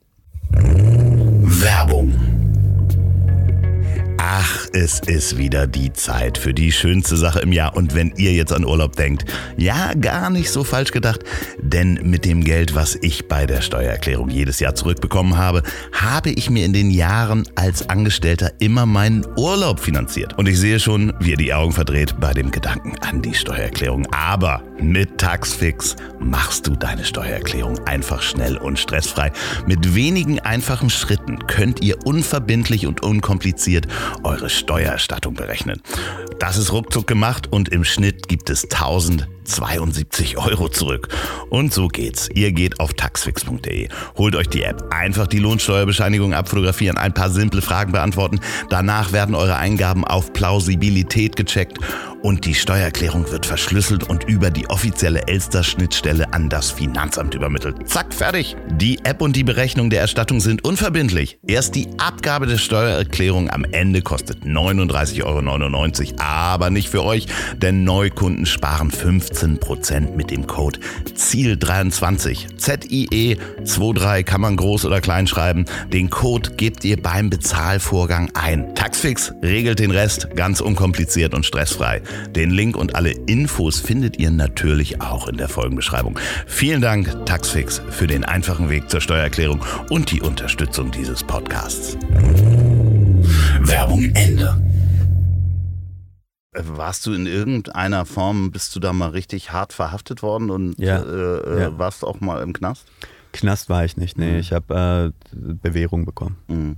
Werbung Ach, es ist wieder die Zeit für die schönste Sache im Jahr. Und wenn ihr jetzt an Urlaub denkt, ja, gar nicht so falsch gedacht. Denn mit dem Geld, was ich bei der Steuererklärung jedes Jahr zurückbekommen habe, habe ich mir in den Jahren als Angestellter immer meinen Urlaub finanziert. Und ich sehe schon, wie ihr die Augen verdreht bei dem Gedanken an die Steuererklärung. Aber mit Taxfix machst du deine Steuererklärung einfach schnell und stressfrei. Mit wenigen einfachen Schritten könnt ihr unverbindlich und unkompliziert eure Steuererstattung berechnen. Das ist ruckzuck gemacht und im Schnitt gibt es 1072 Euro zurück. Und so geht's. Ihr geht auf taxfix.de, holt euch die App, einfach die Lohnsteuerbescheinigung abfotografieren, ein paar simple Fragen beantworten. Danach werden eure Eingaben auf Plausibilität gecheckt und die Steuererklärung wird verschlüsselt und über die offizielle Elster-Schnittstelle an das Finanzamt übermittelt. Zack, fertig. Die App und die Berechnung der Erstattung sind unverbindlich. Erst die Abgabe der Steuererklärung am Ende kostet 39,99 Euro, aber nicht für euch, denn Neukunden sparen 15% mit dem Code ZIEL23. Z-I-E 23 kann man groß oder klein schreiben. Den Code gebt ihr beim Bezahlvorgang ein. Taxfix regelt den Rest ganz unkompliziert und stressfrei. Den Link und alle Infos findet ihr natürlich auch in der Folgenbeschreibung. Vielen Dank, Taxfix, für den einfachen Weg zur Steuererklärung und die Unterstützung dieses Podcasts. Werbung Ende. Warst du in irgendeiner Form, bist du da mal richtig hart verhaftet worden und ja. Äh, äh ja. warst auch mal im Knast? Knast war ich nicht, nee. Mhm. Ich habe äh, Bewährung bekommen. Mhm.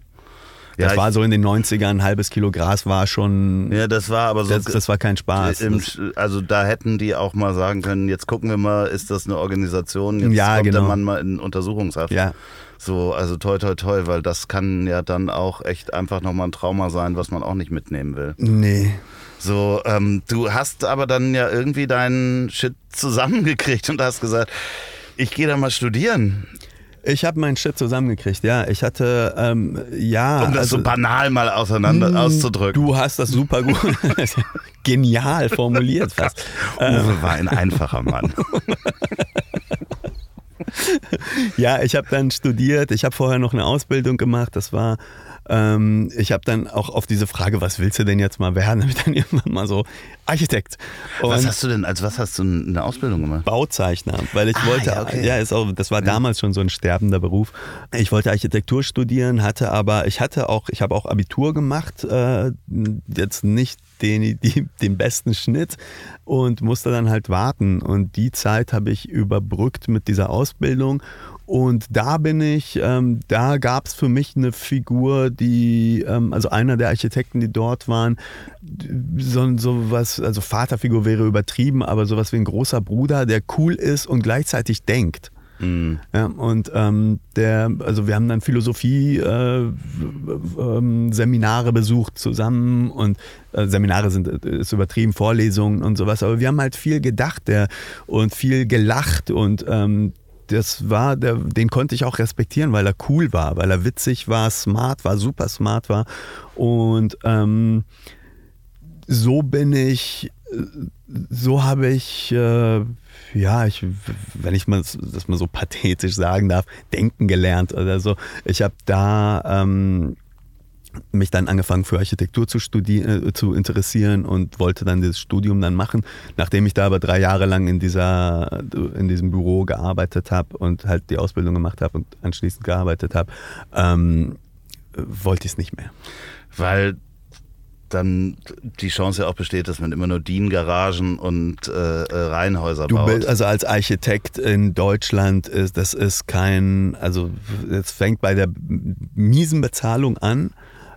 Das ja, war so in den 90ern, ein halbes Kilo Gras war schon. Ja, das war aber so. Das, das war kein Spaß. Im, also da hätten die auch mal sagen können, jetzt gucken wir mal, ist das eine Organisation? Jetzt ja, kommt genau. der Mann mal in Untersuchungshaft. Ja. So, also toi toi toi, weil das kann ja dann auch echt einfach nochmal ein Trauma sein, was man auch nicht mitnehmen will. Nee. So, ähm, du hast aber dann ja irgendwie deinen Shit zusammengekriegt und hast gesagt, ich gehe da mal studieren. Ich habe meinen Shit zusammengekriegt, ja. Ich hatte, ähm, ja. Um das also, so banal mal auseinander mh, auszudrücken. Du hast das super gut, [LAUGHS] genial formuliert fast. Uwe war ein einfacher Mann. [LAUGHS] [LAUGHS] ja, ich habe dann studiert. Ich habe vorher noch eine Ausbildung gemacht. Das war ähm, ich habe dann auch auf diese Frage, was willst du denn jetzt mal werden, [LAUGHS] habe ich dann irgendwann mal so Architekt. Und was hast du denn, als was hast du eine Ausbildung gemacht? Bauzeichner, weil ich ah, wollte, ja, okay. ja ist auch, das war ja. damals schon so ein sterbender Beruf. Ich wollte Architektur studieren, hatte aber, ich hatte auch, ich habe auch Abitur gemacht, äh, jetzt nicht den, die, den besten Schnitt und musste dann halt warten. Und die Zeit habe ich überbrückt mit dieser Ausbildung und da bin ich, ähm, da gab es für mich eine Figur, die, ähm, also einer der Architekten, die dort waren, so, so was, also Vaterfigur wäre übertrieben, aber sowas wie ein großer Bruder, der cool ist und gleichzeitig denkt. Mhm. Ja, und ähm, der, also wir haben dann Philosophie äh, äh, Seminare besucht zusammen und äh, Seminare sind ist übertrieben, Vorlesungen und sowas, aber wir haben halt viel gedacht der, und viel gelacht und ähm, das war, der, den konnte ich auch respektieren, weil er cool war, weil er witzig war, smart war, super smart war. Und ähm, so bin ich, so habe ich, äh, ja, ich, wenn ich mal das mal so pathetisch sagen darf, denken gelernt oder so. Ich habe da ähm, mich dann angefangen für Architektur zu studieren, äh, zu interessieren und wollte dann das Studium dann machen. Nachdem ich da aber drei Jahre lang in dieser, in diesem Büro gearbeitet habe und halt die Ausbildung gemacht habe und anschließend gearbeitet habe, ähm, wollte ich es nicht mehr. Weil dann die Chance ja auch besteht, dass man immer nur DIN-Garagen und äh, äh Reihenhäuser du baut. Also als Architekt in Deutschland ist das ist kein, also es fängt bei der miesen Bezahlung an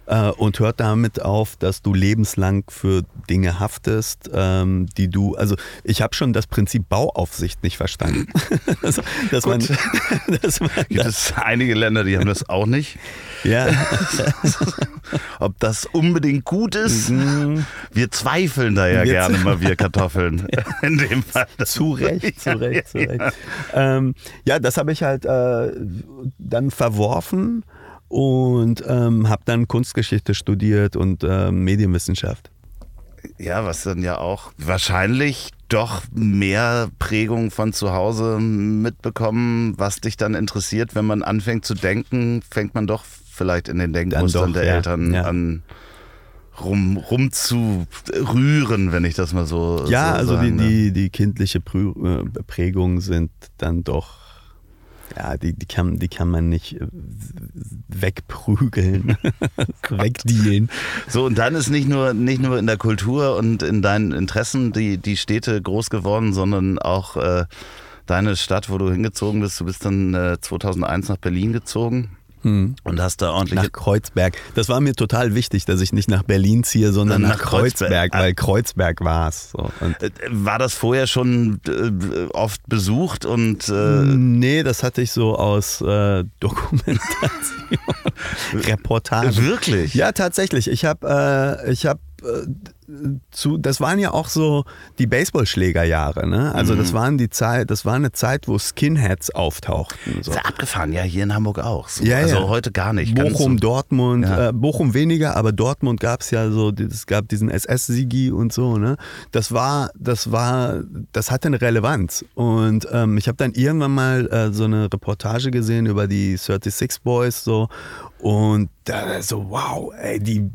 und hört damit auf, dass du lebenslang für Dinge haftest, ähm, die du, also ich habe schon das Prinzip Bauaufsicht nicht verstanden. das, [LAUGHS] dass man, [LAUGHS] dass man Gibt es einige Länder, die haben das auch nicht. Ja. [LAUGHS] Ob das unbedingt gut ist? Mhm. Wir zweifeln da ja wir gerne mal, wir Kartoffeln. In dem Fall. Zu Recht, zu Recht, zu Recht. Ähm, ja, das habe ich halt äh, dann verworfen und ähm, habe dann Kunstgeschichte studiert und äh, Medienwissenschaft. Ja, was dann ja auch wahrscheinlich doch mehr Prägung von zu Hause mitbekommen, was dich dann interessiert, wenn man anfängt zu denken, fängt man doch vielleicht in den Denkmustern der ja, Eltern ja. an rum, rumzurühren, wenn ich das mal so Ja, so also die, die, die kindliche äh, Prägung sind dann doch ja, die, die, kann, die kann man nicht äh, wegprügeln, [LAUGHS] wegdealen. So, und dann ist nicht nur, nicht nur in der Kultur und in deinen Interessen die, die Städte groß geworden, sondern auch äh, deine Stadt, wo du hingezogen bist. Du bist dann äh, 2001 nach Berlin gezogen. Hm. Und hast da ordentlich. Nach Kreuzberg. Das war mir total wichtig, dass ich nicht nach Berlin ziehe, sondern nach, nach Kreuzberg, Kreuzberg, weil Kreuzberg war es. So. Äh, war das vorher schon äh, oft besucht und. Äh nee, das hatte ich so aus äh, Dokumentation, [LAUGHS] Reportage. Wirklich? Ja, tatsächlich. Ich habe äh, hab, äh, zu, das waren ja auch so die Baseballschlägerjahre, ne? Also mhm. das waren die Zeit, das war eine Zeit, wo Skinheads auftauchten. So. Ist ja abgefahren, ja, hier in Hamburg auch. So. Ja, also ja. heute gar nicht. Bochum, so. Dortmund, ja. äh, Bochum weniger, aber Dortmund gab es ja so, es gab diesen SS-Sigi und so, ne? Das war, das war, das hatte eine Relevanz. Und ähm, ich habe dann irgendwann mal äh, so eine Reportage gesehen über die 36 Boys so und da so, wow, ey, die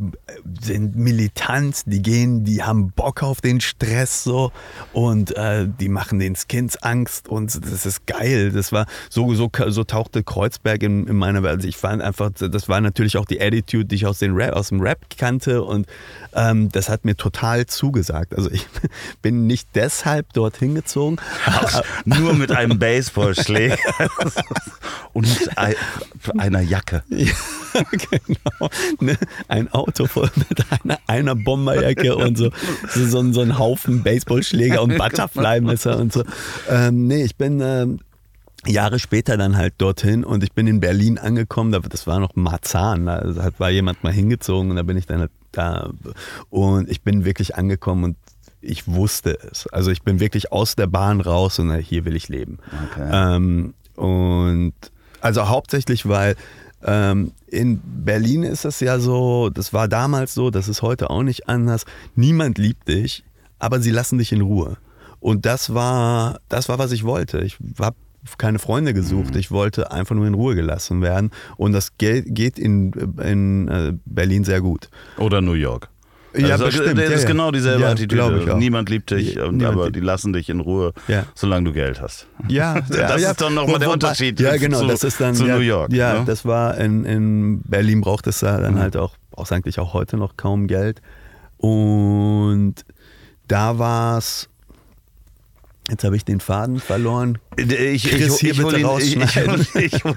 sind militant, die gehen, die haben Bock auf den Stress so und äh, die machen den Skins Angst und das ist geil. Das war so, so, so tauchte Kreuzberg in, in meiner Welt. Also ich fand einfach, das war natürlich auch die Attitude, die ich aus, den Rap, aus dem Rap kannte und ähm, das hat mir total zugesagt. Also ich [LAUGHS] bin nicht deshalb dorthin gezogen. [LAUGHS] nur mit einem Baseballschläger [LAUGHS] und einer Jacke. Ja. genau. Ne? Ein Auto voll mit einer, einer Bomberjacke und so, so, so, so ein Haufen Baseballschläger und [LAUGHS] Butterfly-Messer und so. Ähm, nee, ich bin ähm, Jahre später dann halt dorthin und ich bin in Berlin angekommen, das war noch Marzahn, da war jemand mal hingezogen und da bin ich dann halt da und ich bin wirklich angekommen und ich wusste es. Also ich bin wirklich aus der Bahn raus und hier will ich leben. Okay. Ähm, und also hauptsächlich, weil ähm, in Berlin ist es ja so, das war damals so, das ist heute auch nicht anders. Niemand liebt dich, aber sie lassen dich in Ruhe. Und das war, das war, was ich wollte. Ich habe keine Freunde gesucht. Mhm. Ich wollte einfach nur in Ruhe gelassen werden. Und das geht in, in äh, Berlin sehr gut. Oder New York. Ja, also, bestimmt. Das ist ja, genau dieselbe ja, Attitüde. Niemand liebt dich, und, Niemand aber die lassen dich in Ruhe, ja. solange du Geld hast. Ja, [LAUGHS] das ist dann nochmal der Unterschied ja, genau, zu, das ist dann, zu New York. Ja, ne? das war in, in Berlin braucht es dann mhm. halt auch, brauchst eigentlich auch heute noch kaum Geld. Und da war es Jetzt habe ich den Faden verloren. Ich, Chris, ich, ich, hol ihn, [LAUGHS] ich, hol,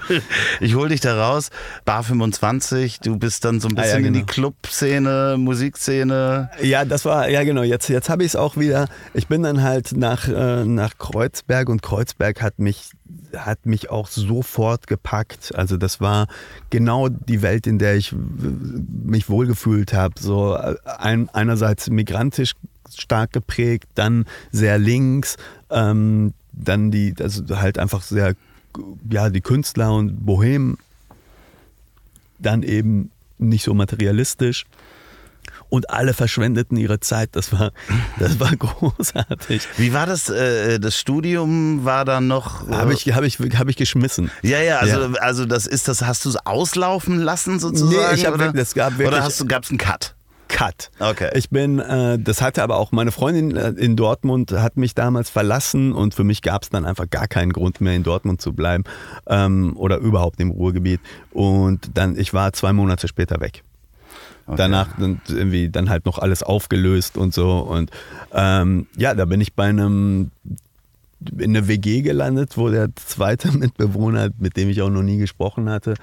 ich, hol, dich da raus. Bar 25, du bist dann so ein bisschen ah, ja, genau. in die genau. Clubszene, Musikszene. Ja, das war, ja genau, jetzt, jetzt habe ich es auch wieder. Ich bin dann halt nach, äh, nach Kreuzberg und Kreuzberg hat mich, hat mich auch sofort gepackt. Also das war genau die Welt, in der ich mich wohlgefühlt habe. So äh, ein, einerseits migrantisch stark geprägt, dann sehr links, ähm, dann die, also halt einfach sehr, ja, die Künstler und Bohem, dann eben nicht so materialistisch und alle verschwendeten ihre Zeit. Das war, das war [LAUGHS] großartig. Wie war das? Äh, das Studium war dann noch. Äh habe ich, hab ich, hab ich geschmissen. Ja, ja, also, ja. also das ist das, hast du es auslaufen lassen sozusagen? Nee, ich habe das gab wirklich. Oder gab es einen Cut? Cut. Okay. Ich bin, äh, das hatte aber auch meine Freundin äh, in Dortmund, hat mich damals verlassen und für mich gab es dann einfach gar keinen Grund mehr in Dortmund zu bleiben ähm, oder überhaupt im Ruhrgebiet. Und dann, ich war zwei Monate später weg. Okay. Danach dann irgendwie dann halt noch alles aufgelöst und so. Und ähm, ja, da bin ich bei einem in eine WG gelandet, wo der zweite [LAUGHS] Mitbewohner, mit dem ich auch noch nie gesprochen hatte,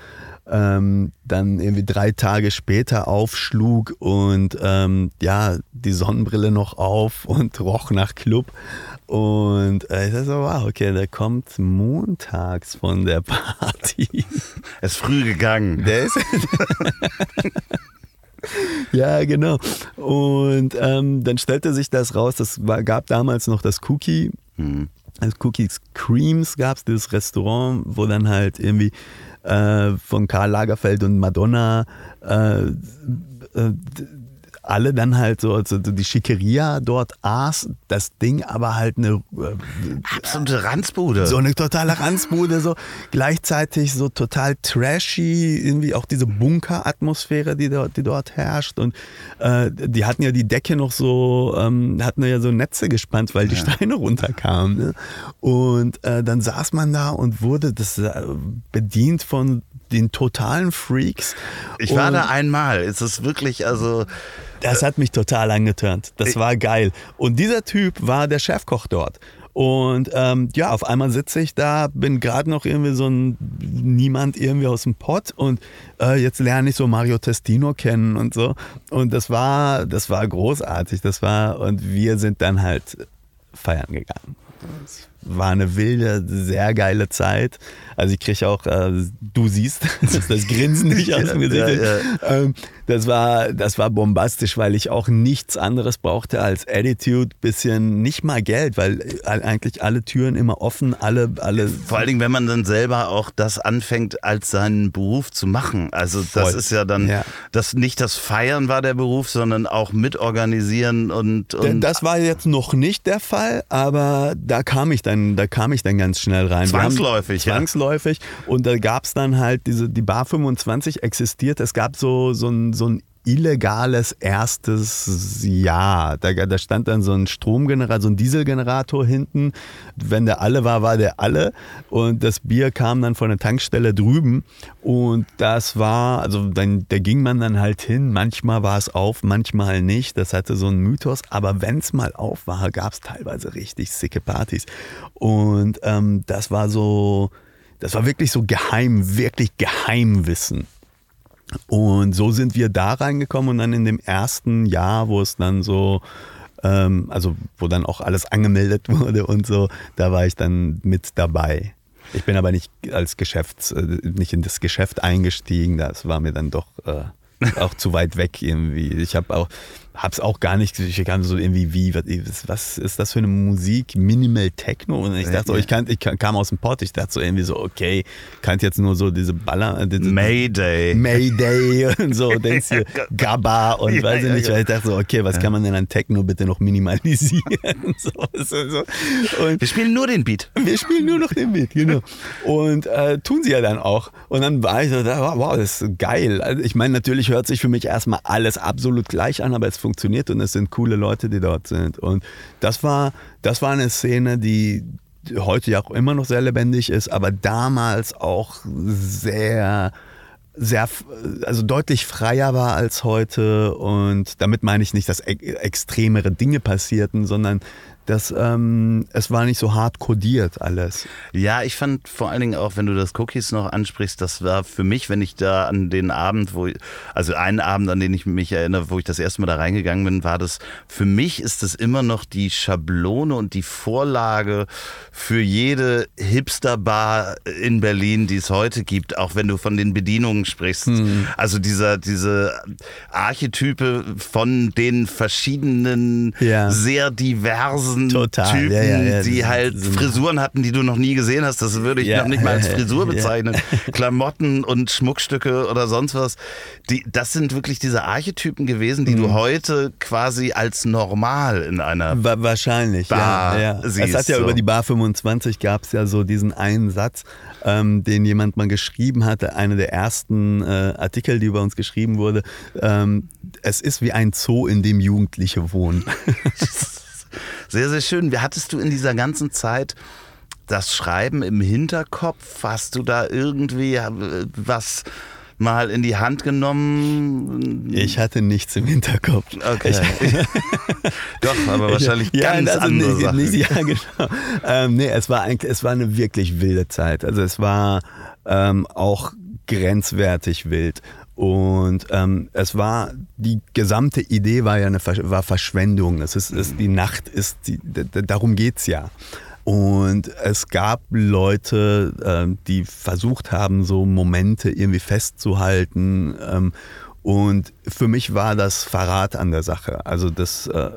ähm, dann irgendwie drei Tage später aufschlug und ähm, ja, die Sonnenbrille noch auf [LAUGHS] und roch nach Club. Und äh, ich dachte so, wow, okay, der kommt montags von der Party. [LAUGHS] Er ist früh gegangen. Der ist. [LAUGHS] ja, genau. Und ähm, dann stellte sich das raus, das war, gab damals noch das Cookie. Hm. Also Cookies Creams gab es, dieses Restaurant, wo dann halt irgendwie äh, von Karl Lagerfeld und Madonna äh, äh, alle dann halt so, also die Schickeria dort aß, das Ding aber halt eine äh, absolute Ranzbude. So eine totale Ranzbude, so gleichzeitig so total trashy, irgendwie auch diese Bunker-Atmosphäre, die dort, die dort herrscht. Und äh, die hatten ja die Decke noch so, ähm, hatten ja so Netze gespannt, weil die ja. Steine runterkamen. Ne? Und äh, dann saß man da und wurde das äh, bedient von den totalen Freaks. Ich war da einmal. Es ist wirklich, also das hat mich total angetörnt. Das war geil. Und dieser Typ war der Chefkoch dort. Und ähm, ja, auf einmal sitze ich da, bin gerade noch irgendwie so ein Niemand irgendwie aus dem Pott und äh, jetzt lerne ich so Mario Testino kennen und so. Und das war, das war großartig. Das war, und wir sind dann halt feiern gegangen. Das war eine wilde, sehr geile Zeit. Also ich kriege auch, äh, du siehst, [LAUGHS] das, Grinsen nicht aus dem Gesicht. Ja, ja. Ähm, das war, das war bombastisch, weil ich auch nichts anderes brauchte als Attitude, bisschen nicht mal Geld, weil eigentlich alle Türen immer offen, alle, alle. Vor allen Dingen, wenn man dann selber auch das anfängt, als seinen Beruf zu machen. Also das Voll. ist ja dann, ja. das nicht das Feiern war der Beruf, sondern auch mitorganisieren und, und. Das war jetzt noch nicht der Fall, aber da kam ich dann, da kam ich dann ganz schnell rein. Zwangsläufig, haben, Zwangsläufig. Und da gab es dann halt diese, die Bar 25 existiert. Es gab so, so ein so ein illegales erstes Jahr. Da, da, stand dann so ein Stromgenerator, so ein Dieselgenerator hinten. Wenn der alle war, war der alle. Und das Bier kam dann von der Tankstelle drüben. Und das war, also dann, da ging man dann halt hin. Manchmal war es auf, manchmal nicht. Das hatte so einen Mythos. Aber wenn es mal auf war, gab es teilweise richtig sicke Partys. Und ähm, das war so, das war wirklich so geheim, wirklich Geheimwissen. Und so sind wir da reingekommen und dann in dem ersten Jahr, wo es dann so, ähm, also wo dann auch alles angemeldet [LAUGHS] wurde und so, da war ich dann mit dabei. Ich bin aber nicht als Geschäfts, äh, nicht in das Geschäft eingestiegen, das war mir dann doch äh, auch zu weit weg irgendwie. Ich habe auch, hab's auch gar nicht, ich kam so irgendwie wie, was, was ist das für eine Musik? Minimal Techno? Und ich dachte so, ich, kann, ich kam aus dem Pott, ich dachte so irgendwie so, okay, kannte jetzt nur so diese Baller. Diese, Mayday. Mayday [LAUGHS] und so, denkst du, Gabba und ja, weiß ich nicht, weil ich dachte so, okay, was kann man denn an Techno bitte noch minimalisieren? [LAUGHS] so, so, so. Und wir spielen nur den Beat. Wir spielen nur noch den Beat, genau. Und äh, tun sie ja dann auch. Und dann war ich so, wow, das ist geil. Also ich meine, natürlich hört sich für mich erstmal alles absolut gleich an, aber es funktioniert und es sind coole Leute, die dort sind. Und das war, das war eine Szene, die heute ja auch immer noch sehr lebendig ist, aber damals auch sehr sehr, also deutlich freier war als heute und damit meine ich nicht, dass extremere Dinge passierten, sondern dass ähm, es war nicht so hart kodiert alles. Ja, ich fand vor allen Dingen auch, wenn du das Cookies noch ansprichst, das war für mich, wenn ich da an den Abend, wo, also einen Abend, an den ich mich erinnere, wo ich das erste Mal da reingegangen bin, war das, für mich ist das immer noch die Schablone und die Vorlage für jede Hipsterbar in Berlin, die es heute gibt, auch wenn du von den Bedienungen sprichst. Hm. Also dieser, diese Archetype von den verschiedenen, ja. sehr diversen tausend Total. Typen, ja, ja, ja. die halt Frisuren hatten, die du noch nie gesehen hast. Das würde ich noch nicht mal als Frisur bezeichnen. [LAUGHS] Klamotten und Schmuckstücke oder sonst was. Die, das sind wirklich diese Archetypen gewesen, die mhm. du heute quasi als normal in einer Wa wahrscheinlich Bar ja, siehst. Es hat ja so. über die Bar 25 gab es ja so diesen einen Satz, ähm, den jemand mal geschrieben hatte, einer der ersten äh, Artikel, die über uns geschrieben wurde. Ähm, es ist wie ein Zoo, in dem Jugendliche wohnen. [LAUGHS] Sehr, sehr schön. Wie hattest du in dieser ganzen Zeit das Schreiben im Hinterkopf? Hast du da irgendwie äh, was mal in die Hand genommen? Ich hatte nichts im Hinterkopf. Okay. Ich, [LAUGHS] Doch, aber wahrscheinlich ja, ganz also andere nicht, Sachen. Nicht, ja, genau. Ähm, nee, es war eigentlich, es war eine wirklich wilde Zeit. Also es war ähm, auch grenzwertig wild. Und ähm, es war, die gesamte Idee war ja eine war Verschwendung. Es ist, ist die Nacht ist, die, darum geht's ja. Und es gab Leute, äh, die versucht haben, so Momente irgendwie festzuhalten. Ähm, und für mich war das Verrat an der Sache. Also das, äh,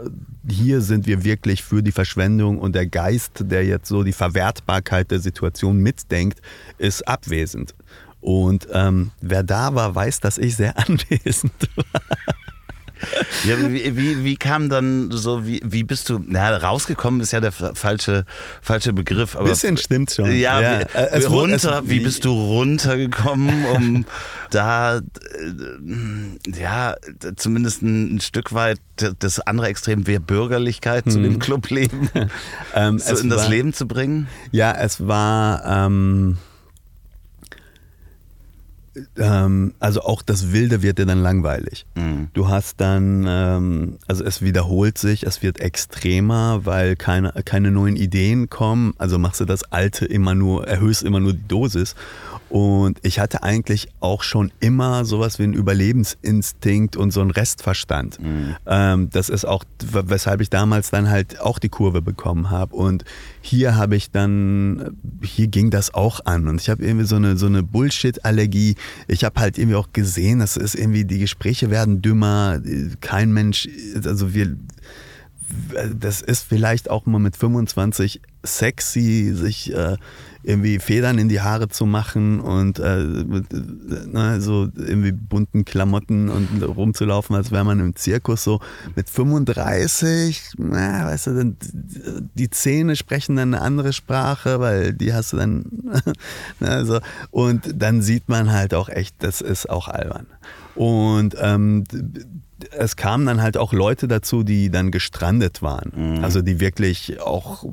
hier sind wir wirklich für die Verschwendung und der Geist, der jetzt so die Verwertbarkeit der Situation mitdenkt, ist abwesend. Und ähm, wer da war, weiß, dass ich sehr [LAUGHS] anwesend war. Ja, wie, wie, wie, kam dann so, wie, wie bist du, na, rausgekommen ist ja der falsche, falsche Begriff. Aber bisschen stimmt schon. Ja, ja. Wie, es, runter, es, wie bist du runtergekommen, um [LAUGHS] da, äh, ja, zumindest ein, ein, Stück weit das andere Extrem wäre Bürgerlichkeit hm. zu dem Clubleben [LAUGHS] ähm, so in das war, Leben zu bringen? Ja, es war, ähm, ähm, also auch das Wilde wird dir dann langweilig. Mhm. Du hast dann, ähm, also es wiederholt sich, es wird extremer, weil keine, keine neuen Ideen kommen. Also machst du das Alte immer nur, erhöhst immer nur die Dosis. Und ich hatte eigentlich auch schon immer sowas wie einen Überlebensinstinkt und so einen Restverstand. Mhm. Ähm, das ist auch, weshalb ich damals dann halt auch die Kurve bekommen habe. Und hier habe ich dann, hier ging das auch an. Und ich habe irgendwie so eine, so eine Bullshit-Allergie. Ich habe halt irgendwie auch gesehen, dass es irgendwie, die Gespräche werden dümmer. Kein Mensch, also wir, das ist vielleicht auch mal mit 25 sexy, sich äh, irgendwie Federn in die Haare zu machen und äh, ne, so irgendwie bunten Klamotten und rumzulaufen, als wäre man im Zirkus. So mit 35, na, weißt du, die Zähne sprechen dann eine andere Sprache, weil die hast du dann. [LAUGHS] ne, so. Und dann sieht man halt auch echt, das ist auch albern. Und ähm, es kamen dann halt auch Leute dazu, die dann gestrandet waren. Mhm. Also die wirklich auch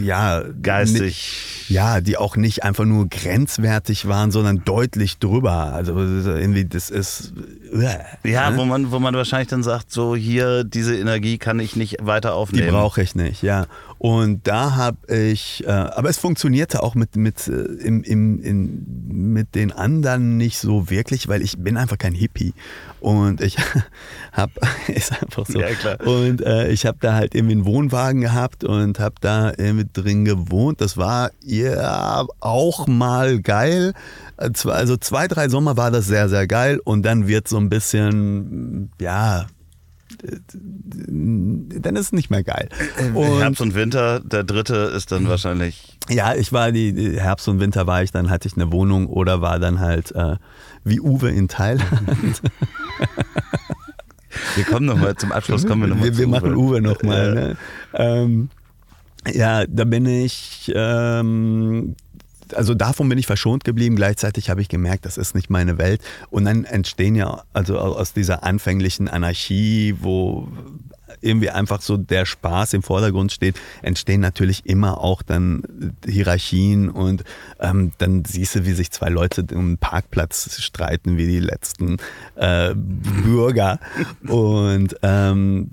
ja geistig ja die auch nicht einfach nur grenzwertig waren sondern deutlich drüber also irgendwie das ist äh, ja ne? wo man wo man wahrscheinlich dann sagt so hier diese Energie kann ich nicht weiter aufnehmen die brauche ich nicht ja und da habe ich, äh, aber es funktionierte auch mit, mit, äh, im, im, in, mit den anderen nicht so wirklich, weil ich bin einfach kein Hippie. Und ich [LAUGHS] habe, [LAUGHS] ist einfach so. Ja, klar. Und äh, ich habe da halt irgendwie einen Wohnwagen gehabt und habe da irgendwie drin gewohnt. Das war ja auch mal geil. Also zwei, drei Sommer war das sehr, sehr geil. Und dann wird so ein bisschen, ja, dann ist es nicht mehr geil. Äh, und Herbst und Winter, der dritte ist dann wahrscheinlich. Ja, ich war die, Herbst und Winter war ich, dann hatte ich eine Wohnung oder war dann halt äh, wie Uwe in Thailand. [LAUGHS] wir kommen nochmal zum Abschluss, kommen wir nochmal Wir, wir machen Uwe nochmal. Ne? Ähm, ja, da bin ich ähm, also davon bin ich verschont geblieben. Gleichzeitig habe ich gemerkt, das ist nicht meine Welt. Und dann entstehen ja, also aus dieser anfänglichen Anarchie, wo irgendwie einfach so der Spaß im Vordergrund steht, entstehen natürlich immer auch dann Hierarchien und ähm, dann siehst du, wie sich zwei Leute um einen Parkplatz streiten, wie die letzten äh, Bürger. [LAUGHS] Und ähm,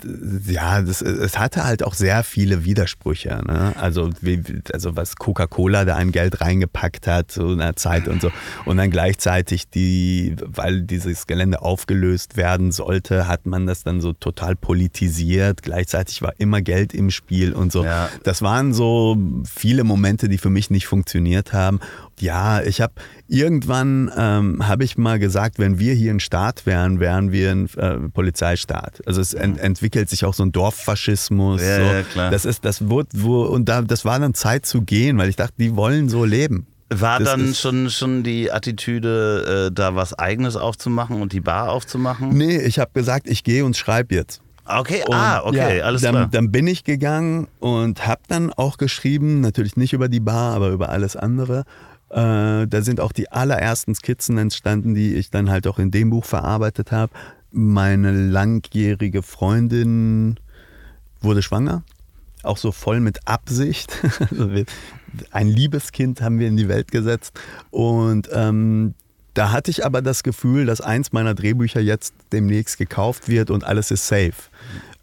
ja, das, es hatte halt auch sehr viele Widersprüche. Ne? Also, wie, also was Coca-Cola da an Geld reingepackt hat zu einer Zeit und so. Und dann gleichzeitig die, weil dieses Gelände aufgelöst werden sollte, hat man das dann so total politisiert organisiert, gleichzeitig war immer Geld im Spiel und so. Ja. Das waren so viele Momente, die für mich nicht funktioniert haben. Ja, ich habe irgendwann ähm, habe ich mal gesagt, wenn wir hier ein Staat wären, wären wir ein äh, Polizeistaat. Also es ent entwickelt sich auch so ein Dorffaschismus. Ja, so. ja, klar. Das ist, das wurde, wo, und da, das war dann Zeit zu gehen, weil ich dachte, die wollen so leben. War das dann schon, schon die Attitüde, äh, da was Eigenes aufzumachen und die Bar aufzumachen? Nee, ich habe gesagt, ich gehe und schreibe jetzt. Okay, und ah, okay, ja, alles dann, klar. Dann bin ich gegangen und habe dann auch geschrieben, natürlich nicht über die Bar, aber über alles andere. Äh, da sind auch die allerersten Skizzen entstanden, die ich dann halt auch in dem Buch verarbeitet habe. Meine langjährige Freundin wurde schwanger, auch so voll mit Absicht. [LAUGHS] Also ein Liebeskind haben wir in die Welt gesetzt und ähm, da hatte ich aber das Gefühl, dass eins meiner Drehbücher jetzt demnächst gekauft wird und alles ist safe.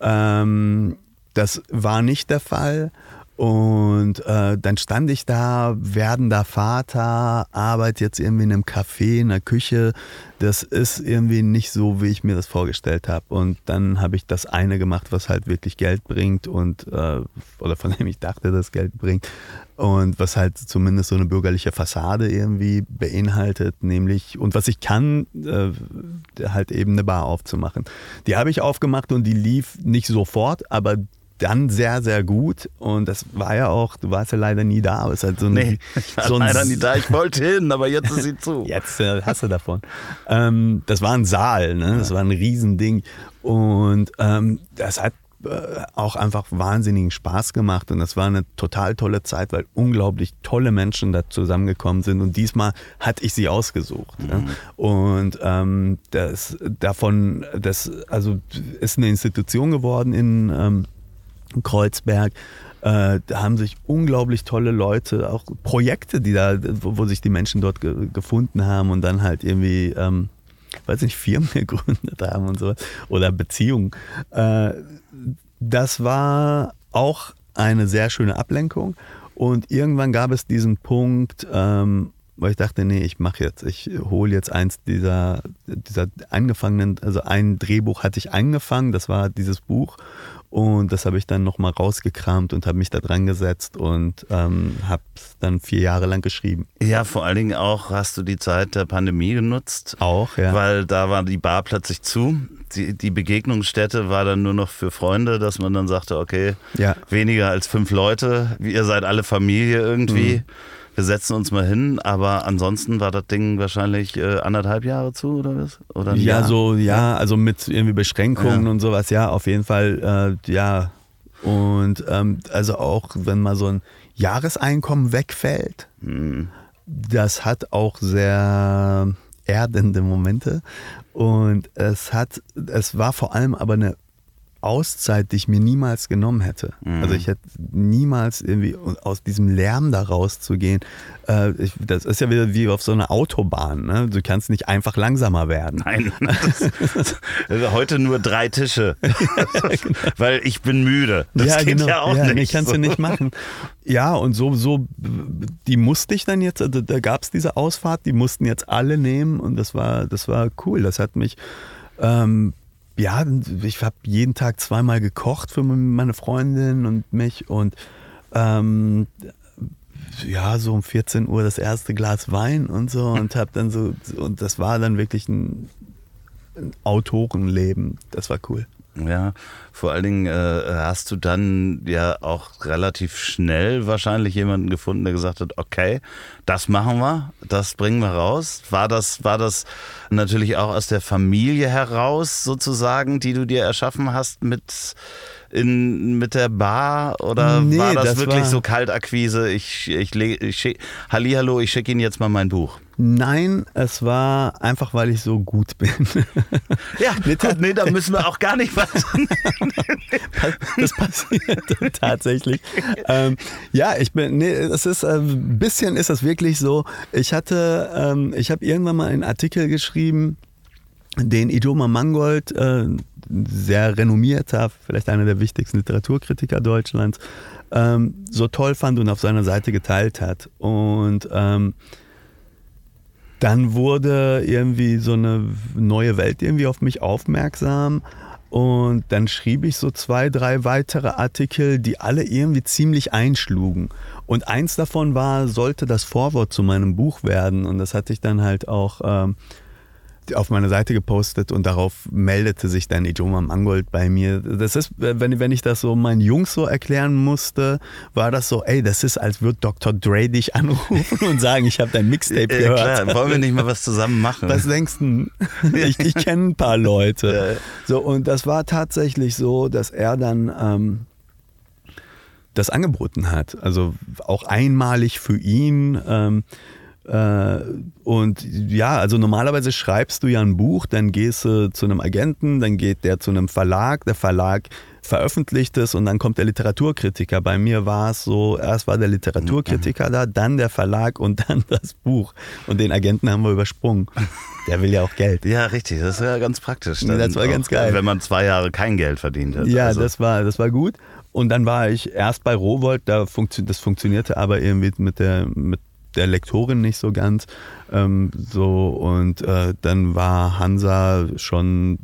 Ähm, das war nicht der Fall. Und äh, dann stand ich da, werdender Vater, arbeite jetzt irgendwie in einem Café, in der Küche. Das ist irgendwie nicht so, wie ich mir das vorgestellt habe. Und dann habe ich das eine gemacht, was halt wirklich Geld bringt und äh, oder von dem ich dachte, dass Geld bringt. Und was halt zumindest so eine bürgerliche Fassade irgendwie beinhaltet, nämlich, und was ich kann, äh, halt eben eine Bar aufzumachen. Die habe ich aufgemacht und die lief nicht sofort, aber dann sehr, sehr gut. Und das war ja auch, du warst ja leider nie da, aber es ist halt so ein. Nee, ich war so leider nie da. Ich wollte hin, aber jetzt ist sie zu. [LAUGHS] Jetzt äh, hast du davon. ähm, das war ein Saal, ne? das war ein Riesending. Und ähm, das hat äh, auch einfach wahnsinnigen Spaß gemacht und das war eine total tolle Zeit, weil unglaublich tolle Menschen da zusammengekommen sind und diesmal hatte ich sie ausgesucht. Mhm. Ja. Und ähm, das davon, das also ist eine Institution geworden in ähm, Kreuzberg. Äh, da haben sich unglaublich tolle Leute, auch Projekte, die da, wo, wo sich die Menschen dort ge gefunden haben und dann halt irgendwie, ähm, weiß nicht, Firmen [LAUGHS] gegründet haben und so oder Beziehungen. Äh, das war auch eine sehr schöne Ablenkung und irgendwann gab es diesen Punkt, ähm, weil ich dachte, nee, ich mache jetzt, ich hole jetzt eins dieser, dieser angefangenen, also ein Drehbuch hatte ich angefangen, das war dieses Buch und das habe ich dann nochmal rausgekramt und habe mich da dran gesetzt und ähm, habe es dann vier Jahre lang geschrieben. Ja, vor allen Dingen auch hast du die Zeit der Pandemie genutzt. Auch, ja. Weil da war die Bar plötzlich zu. Die, die Begegnungsstätte war dann nur noch für Freunde, dass man dann sagte, okay, Ja. weniger als fünf Leute, ihr seid alle Familie irgendwie. Mhm. Wir setzen uns mal hin, aber ansonsten war das Ding wahrscheinlich äh, anderthalb Jahre zu oder was? Oder Ja, Jahr? so, ja, also mit irgendwie Beschränkungen Ja. und sowas, ja, auf jeden Fall, äh, ja. Und ähm, also auch, wenn mal so ein Jahreseinkommen wegfällt, Hm. das hat auch sehr erdende Momente. Und es hat, es war vor allem aber eine Auszeit, die ich mir niemals genommen hätte. Mhm. Also ich hätte niemals irgendwie aus diesem Lärm da rauszugehen. Äh, ich, das ist ja wieder wie auf so einer Autobahn. Ne? Du kannst nicht einfach langsamer werden. Nein, das, [LAUGHS] das, heute nur drei Tische, [LAUGHS] weil ich bin müde. Das geht ja auch genau. ja, nicht. Nee, kannst so. du nicht machen. Ja, und so, so, die musste ich dann jetzt, also da gab es diese Ausfahrt, die mussten jetzt alle nehmen und das war, das war cool. Das hat mich, ähm, ja, ich habe jeden Tag zweimal gekocht für meine Freundin und mich und ähm, ja, so um 14 Uhr das erste Glas Wein und so und habe dann so, und das war dann wirklich ein, ein Autorenleben. Das war cool. Ja, vor allen Dingen äh, hast du dann ja auch relativ schnell wahrscheinlich jemanden gefunden, der gesagt hat, okay, das machen wir, das bringen wir raus. War das, war das natürlich auch aus der Familie heraus sozusagen, die du dir erschaffen hast mit in, mit der Bar oder Nee, war das, das wirklich war- so Kaltakquise? Ich, ich, ich schick, Hallihallo, ich schicke Ihnen jetzt mal mein Buch. Nein, es war einfach, weil ich so gut bin. Ja, Nee, da müssen wir auch gar nicht was. Das passiert tatsächlich. Ähm, ja, ich bin, nee, es ist, äh, ein bisschen ist es wirklich so. Ich hatte, ähm, ich habe irgendwann mal einen Artikel geschrieben, den Idoma Mangold, äh, sehr renommierter, vielleicht einer der wichtigsten Literaturkritiker Deutschlands, ähm, so toll fand und auf seiner Seite geteilt hat. Und ähm, dann wurde irgendwie so eine neue Welt irgendwie auf mich aufmerksam. Und dann schrieb ich so zwei, drei weitere Artikel, die alle irgendwie ziemlich einschlugen. Und eins davon war, sollte das Vorwort zu meinem Buch werden. Und das hatte ich dann halt auch ähm, auf meiner Seite gepostet und darauf meldete sich dann Ijoma Mangold bei mir. Das ist, wenn, wenn ich das so meinen Jungs so erklären musste, war das so, ey, das ist, als würde Dr. Dre dich anrufen und sagen, ich habe dein Mixtape Ja, gehört. klar, wollen wir nicht mal was zusammen machen? Was denkst du? Ich, ich kenne ein paar Leute. So, und das war tatsächlich so, dass er dann ähm, das angeboten hat. Also auch einmalig für ihn. Ähm, äh, und ja, also normalerweise schreibst du ja ein Buch, dann gehst du zu einem Agenten, dann geht der zu einem Verlag, der Verlag veröffentlicht es und dann kommt der Literaturkritiker. Bei mir war es so, erst war der Literaturkritiker da, dann der Verlag und dann [LAUGHS] das Buch. Und den Agenten haben wir übersprungen. Der will ja auch Geld. Ja, richtig. Das ist ja ganz praktisch. Nee, das war auch, ganz geil. Wenn man zwei Jahre kein Geld verdient hat. Ja, Also, das war, das war gut. und dann war ich erst bei Rowold, da funktio das funktionierte aber irgendwie mit der, mit der Lektorin nicht so ganz. Ähm, so und äh, dann war Hansa schon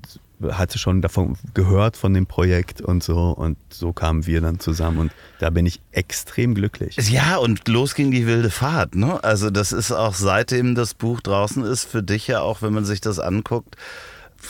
hatte schon davon gehört von dem Projekt und so und so kamen wir dann zusammen und da bin ich extrem glücklich. Ja, und los ging die wilde Fahrt, ne? Also das ist auch seitdem das Buch draußen ist für dich ja auch, wenn man sich das anguckt,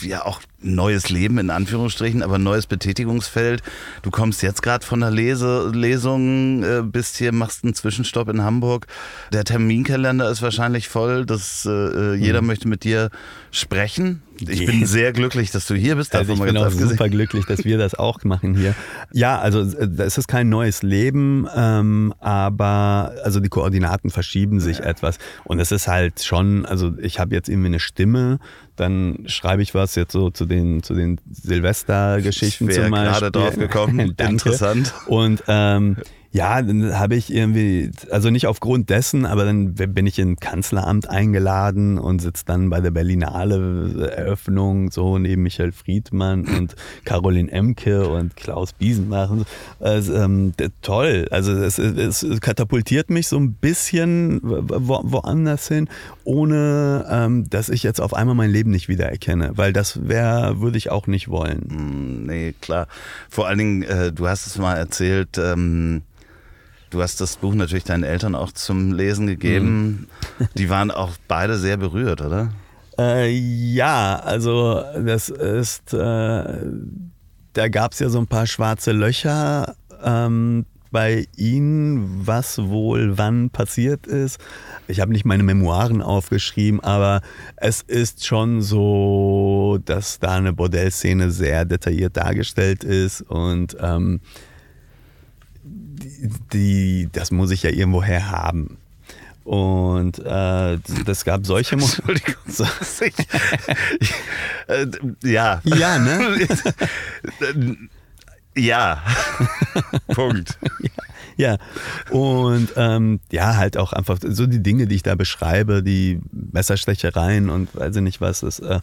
ja auch neues Leben in Anführungsstrichen, aber neues Betätigungsfeld. Du kommst jetzt gerade von der Lese Lesung, äh, bist hier, machst einen Zwischenstopp in Hamburg. Der Terminkalender ist wahrscheinlich voll, dass äh, äh jeder mhm. möchte mit dir sprechen. Ich bin sehr glücklich, dass du hier bist. Also ich bin auch super glücklich, dass wir das auch machen hier. Ja, also äh, es ist kein neues Leben, ähm, aber also die Koordinaten verschieben sich ja. etwas und es ist halt schon, also ich habe jetzt irgendwie eine Stimme, dann schreibe ich was jetzt so zu den, zu den Silvestergeschichten zum Beispiel. gerade drauf gekommen. [LAUGHS] Interessant. Und ähm, ja, dann habe ich irgendwie, also nicht aufgrund dessen, aber dann bin ich in Kanzleramt eingeladen und sitze dann bei der Berlinale Eröffnung so neben Michael Friedmann [LAUGHS] und Caroline Emke und Klaus Biesenbach. Und so. also, ähm, toll. Also es, es, katapultiert mich so ein bisschen wo, woanders hin, ohne ähm, dass ich jetzt auf einmal mein Leben nicht wiedererkenne, weil das wäre, würde ich auch nicht wollen. Hm, nee, klar. Vor allen Dingen, äh, du hast es mal erzählt, ähm Du hast das Buch natürlich deinen Eltern auch zum Lesen gegeben. Mhm. [LAUGHS] Die waren auch beide sehr berührt, oder? Äh, ja, also das ist, äh, da gab es ja so ein paar schwarze Löcher ähm, bei Ihnen, was wohl wann passiert ist. Ich habe nicht meine Memoiren aufgeschrieben, aber es ist schon so, dass da eine Bordellszene sehr detailliert dargestellt ist und ähm, die, das muss ich ja irgendwoher haben. Und äh, das gab solche Momente. [LAUGHS] Äh, ja. Ja, ne? [LAUGHS] ja. Punkt. Ja. ja. Und ähm, ja, halt auch einfach so die Dinge, die ich da beschreibe, die Messerstechereien und weiß ich nicht was, ist. Äh,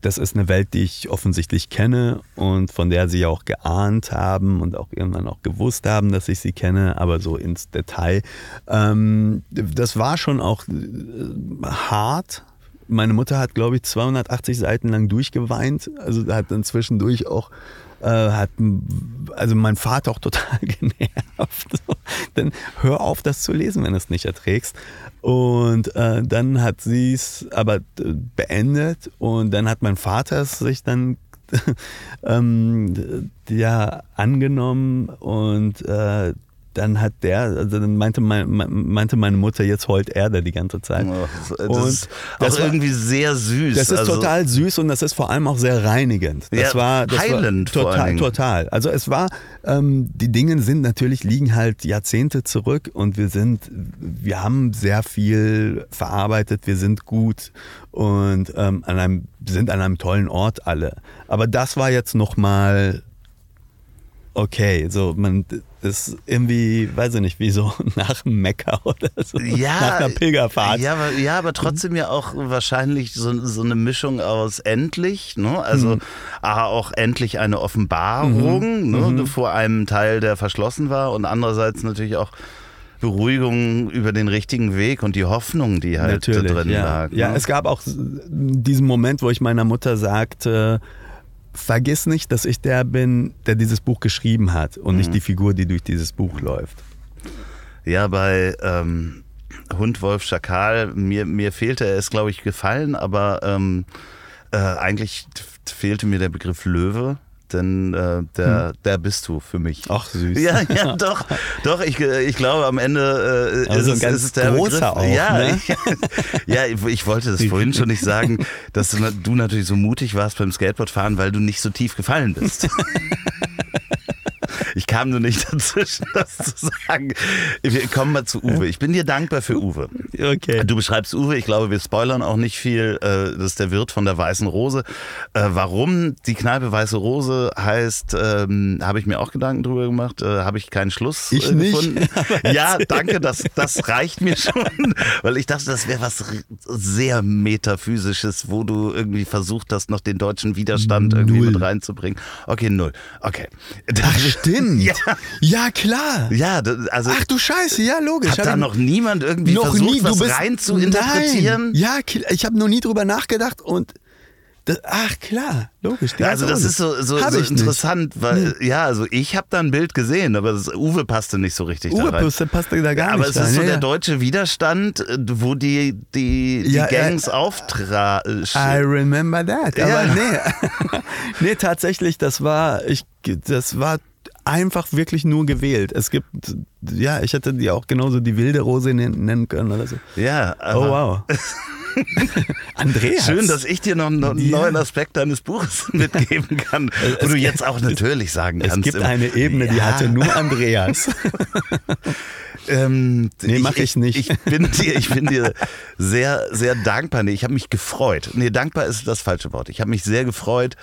das ist eine Welt, die ich offensichtlich kenne und von der sie auch geahnt haben und auch irgendwann auch gewusst haben, dass ich sie kenne, aber so ins Detail. Ähm, das war schon auch äh, hart. Meine Mutter hat, glaube ich, 280 Seiten lang durchgeweint. Also hat dann zwischendurch auch äh, hat also mein Vater auch total [LAUGHS] genervt. Dann hör auf, das zu lesen, wenn du es nicht erträgst. Und äh, dann hat sie es aber äh, beendet und dann hat mein Vater es sich dann [LAUGHS] ähm, ja angenommen und äh, dann hat der, also dann meinte, mein, meinte meine Mutter, jetzt heult er da die ganze Zeit. Das und ist das war, irgendwie sehr süß. Das ist also, total süß und das ist vor allem auch sehr reinigend. Das ja, war das heilend. War total, total. Also es war, ähm, die Dinge sind natürlich, liegen halt Jahrzehnte zurück und wir sind, wir haben sehr viel verarbeitet, wir sind gut und ähm, an einem, sind an einem tollen Ort alle. Aber das war jetzt nochmal okay. So, man ist irgendwie, weiß ich nicht, wie so [LAUGHS] nach Mekka oder so. Ja, nach einer Pilgerfahrt. Ja, aber, ja, aber trotzdem ja auch wahrscheinlich so, so eine Mischung aus endlich, ne? Also mhm. auch endlich eine Offenbarung mhm. Ne? Mhm. vor einem Teil, der verschlossen war und andererseits natürlich auch Beruhigung über den richtigen Weg und die Hoffnung, die halt Natürlich, da drin ja. lag. Ne? Ja, es gab auch diesen Moment, wo ich meiner Mutter sagte, vergiss nicht, dass ich der bin, der dieses Buch geschrieben hat und mhm. nicht die Figur, die durch dieses Buch läuft. Ja, bei ähm, Hund, Wolf, Schakal, mir, mir fehlte, er ist, glaube ich, gefallen, aber ähm, äh, eigentlich fehlte mir der Begriff Löwe denn äh, der, hm. der bist du für mich. Ach süß. Ja, ja, [LAUGHS] doch, doch. Ich, ich glaube, am Ende äh, ist, es, ist es der großer Begriff. Auch, ja, ne? [LAUGHS] ich, ja, ich wollte das vorhin schon nicht sagen, dass du natürlich so mutig warst beim Skateboardfahren, weil du nicht so tief gefallen bist. [LAUGHS] kam nur nicht [LAUGHS] dazwischen, das zu sagen. Wir kommen mal zu Uwe. Ich bin dir dankbar für Uwe. Okay. Du beschreibst Uwe, ich glaube, wir spoilern auch nicht viel. Äh, Das ist der Wirt von der Weißen Rose. Äh, Warum die Kneipe Weiße Rose heißt, ähm, habe ich mir auch Gedanken drüber gemacht. Äh, Habe ich keinen Schluss Ich äh, nicht. gefunden. [LAUGHS] Ja, danke, das, das reicht mir schon. Weil ich dachte, das wäre was sehr Metaphysisches, wo du irgendwie versucht hast, noch den deutschen Widerstand irgendwie Null. mit reinzubringen. Okay, null. Okay. Ach, stimmt. Ja. ja klar. Ja, also Ach du Scheiße, ja logisch. hat da noch niemand irgendwie noch versucht, nie, was bist rein zu interpretieren? Nein. Ja, ich habe noch nie drüber nachgedacht und das, ach klar, logisch. die Also das ist so, so, so ich nicht. interessant, weil ja, also ich habe da ein Bild gesehen, aber das Uwe passte nicht so richtig da rein. Urpuste passt da gar aber nicht es ist so ja, der ja. deutsche Widerstand, äh, wo die, die, die Ja, äh, Gangs auftragen. I remember that. Ja. Aber nee. [LAUGHS] nee, tatsächlich, das war, ich, das war einfach wirklich nur gewählt. Es gibt, ja, ich hätte die auch genauso die wilde Rose nennen können oder so. Ja, Oh wow. [LAUGHS] Andreas. schön, dass ich dir noch, einen Ja. neuen Aspekt deines Buches [LAUGHS] mitgeben kann, wo Es du gibt- jetzt auch natürlich sagen es kannst. gibt immer, eine Ebene, die ja, hatte nur Andreas. [LAUGHS] Ähm, Nee, mach ich nicht. Ich bin dir, ich bin dir sehr, sehr dankbar. Nee, ich habe mich gefreut. Nee, dankbar ist das falsche Wort. Ich habe mich sehr gefreut,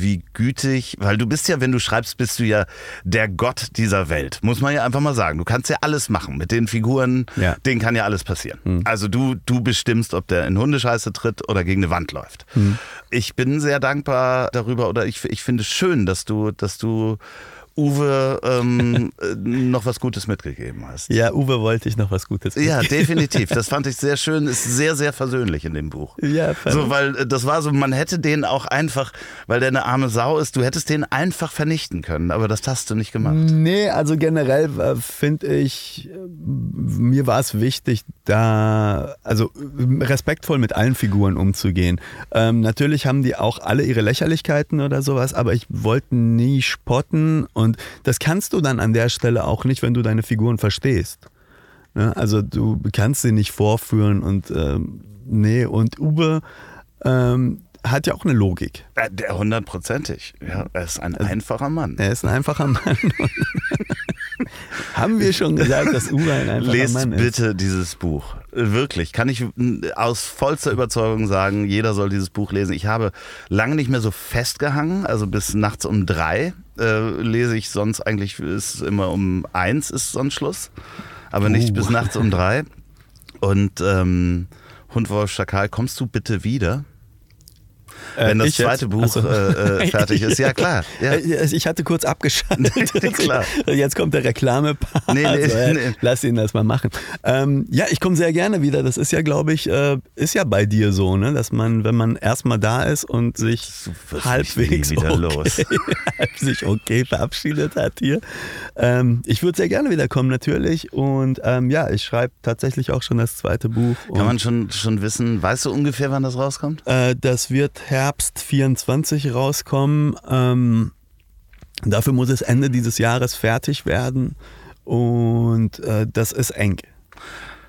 wie gütig, weil du bist ja, wenn du schreibst, bist du ja der Gott dieser Welt. Muss man ja einfach mal sagen. Du kannst ja alles machen. Mit den Figuren, Ja. Denen kann ja alles passieren. Also du, du bestimmst, ob der in Hundescheiße tritt oder gegen eine Wand läuft. Hm. Ich bin sehr dankbar darüber oder ich, ich finde es schön, dass du, dass du Uwe ähm, äh, noch was Gutes mitgegeben hast. Ja, Uwe wollte ich noch was Gutes Ja, mitgeben. definitiv. [LAUGHS] Das fand ich sehr schön. Ist sehr, sehr versöhnlich in dem Buch. Ja, So, weil äh, das war so, man hätte den auch einfach, weil der eine arme Sau ist, du hättest den einfach vernichten können, aber das hast du nicht gemacht. Nee, also generell äh, finde ich, mir war es wichtig, da, also respektvoll mit allen Figuren umzugehen. Ähm, natürlich haben die auch alle ihre Lächerlichkeiten oder sowas, aber ich wollte nie spotten und das kannst du dann an der Stelle auch nicht, wenn du deine Figuren verstehst. Ne? Also du kannst sie nicht vorführen und ähm, nee, und Uwe ähm, hat ja auch eine Logik. Äh, Der hundertprozentig. Ja, er ist ein einfacher Mann. Er ist ein einfacher Mann. [LAUGHS] Haben wir schon gesagt, dass Uwe ein einfacher Lest Mann ist? bitte dieses Buch. Wirklich, kann ich aus vollster Überzeugung sagen, jeder soll dieses Buch lesen. Ich habe lange nicht mehr so festgehangen, also bis nachts um drei äh, lese ich sonst eigentlich, ist immer um eins ist sonst Schluss, aber nicht Oh. bis nachts um drei. Und ähm, Hund, Wolf, Schakal, kommst du bitte wieder? Wenn das Äh, ich jetzt? zweite Buch Ach so. äh, äh, [LAUGHS] fertig ist. Ja, klar. Ja. Äh, Ich hatte kurz abgeschaltet. [LAUGHS] Klar. Jetzt kommt der Reklamepart. Nee, nee, also, äh, nee. Lass ihn das mal machen. Ähm, ja, ich komme sehr gerne wieder. Das ist ja, glaube ich, äh, ist ja bei dir so, ne? dass man, wenn man erstmal da ist und sich halbwegs wieder okay, los. [LAUGHS] sich okay verabschiedet hat hier. Ähm, ich würde sehr gerne wiederkommen, natürlich. Und ähm, ja, ich schreibe tatsächlich auch schon das zweite Buch. Kann man schon, schon wissen, weißt du ungefähr, wann das rauskommt? äh, das wird Herbst 24 rauskommen. Ähm, dafür muss es Ende dieses Jahres fertig werden. Und äh, das ist eng.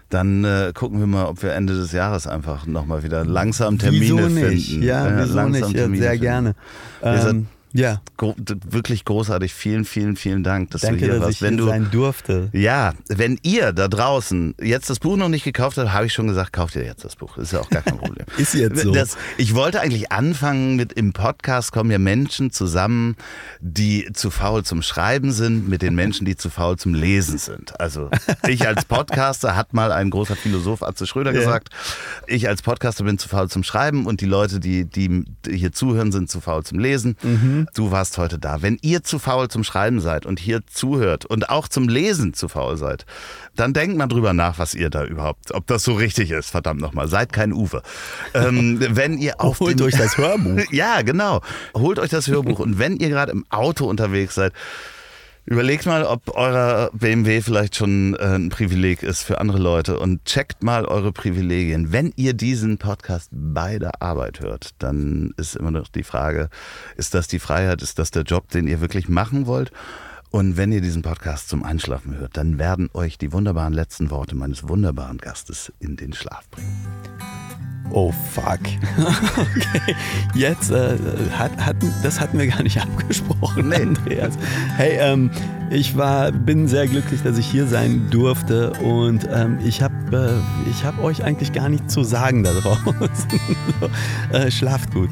Dann äh, gucken wir mal, ob wir Ende des Jahres einfach nochmal wieder langsam Termine wieso nicht? finden. Ja, Äh, wieso langsam nicht? Ja, sehr finden. gerne. Ähm, ja, Gro d- wirklich großartig. Vielen, vielen, vielen Dank, dass danke, du hier dass warst. ich wenn du, sein durfte. ja, wenn ihr da draußen jetzt das Buch noch nicht gekauft habt, habe ich schon gesagt, kauft ihr jetzt das Buch. Ist ja auch gar kein Problem. [LAUGHS] Ist jetzt so. Das, ich wollte eigentlich anfangen mit im Podcast kommen ja Menschen zusammen, die zu faul zum Schreiben sind, mit den Menschen, die zu faul zum Lesen sind. Also ich als Podcaster, hat mal ein großer Philosoph Atze Schröder Ja. gesagt, ich als Podcaster bin zu faul zum Schreiben und die Leute, die, die hier zuhören, sind zu faul zum Lesen. Mhm. Du warst heute da. Wenn ihr zu faul zum Schreiben seid und hier zuhört und auch zum Lesen zu faul seid, dann denkt mal drüber nach, was ihr da überhaupt, ob das so richtig ist. Verdammt nochmal, seid kein Uwe. Ähm, [LAUGHS] wenn ihr auf Holt euch das Hörbuch. [LAUGHS] ja, genau. Holt euch das Hörbuch und wenn ihr gerade im Auto unterwegs seid, Überlegt mal, ob euer BMW vielleicht schon äh, ein Privileg ist für andere Leute und checkt mal eure Privilegien. Wenn ihr diesen Podcast bei der Arbeit hört, dann ist immer noch die Frage, ist das die Freiheit, ist das der Job, den ihr wirklich machen wollt? Und wenn ihr diesen Podcast zum Einschlafen hört, dann werden euch die wunderbaren letzten Worte meines wunderbaren Gastes in den Schlaf bringen. Oh fuck. [LAUGHS] okay. Jetzt, äh, hat, hatten, das hatten wir gar nicht [LAUGHS] abgesprochen, nee. Andreas. Hey, ähm, ich war, bin sehr glücklich, dass ich hier sein durfte und ähm, ich habe äh, hab euch eigentlich gar nichts zu sagen daraus. [LAUGHS] so, äh, schlaft gut.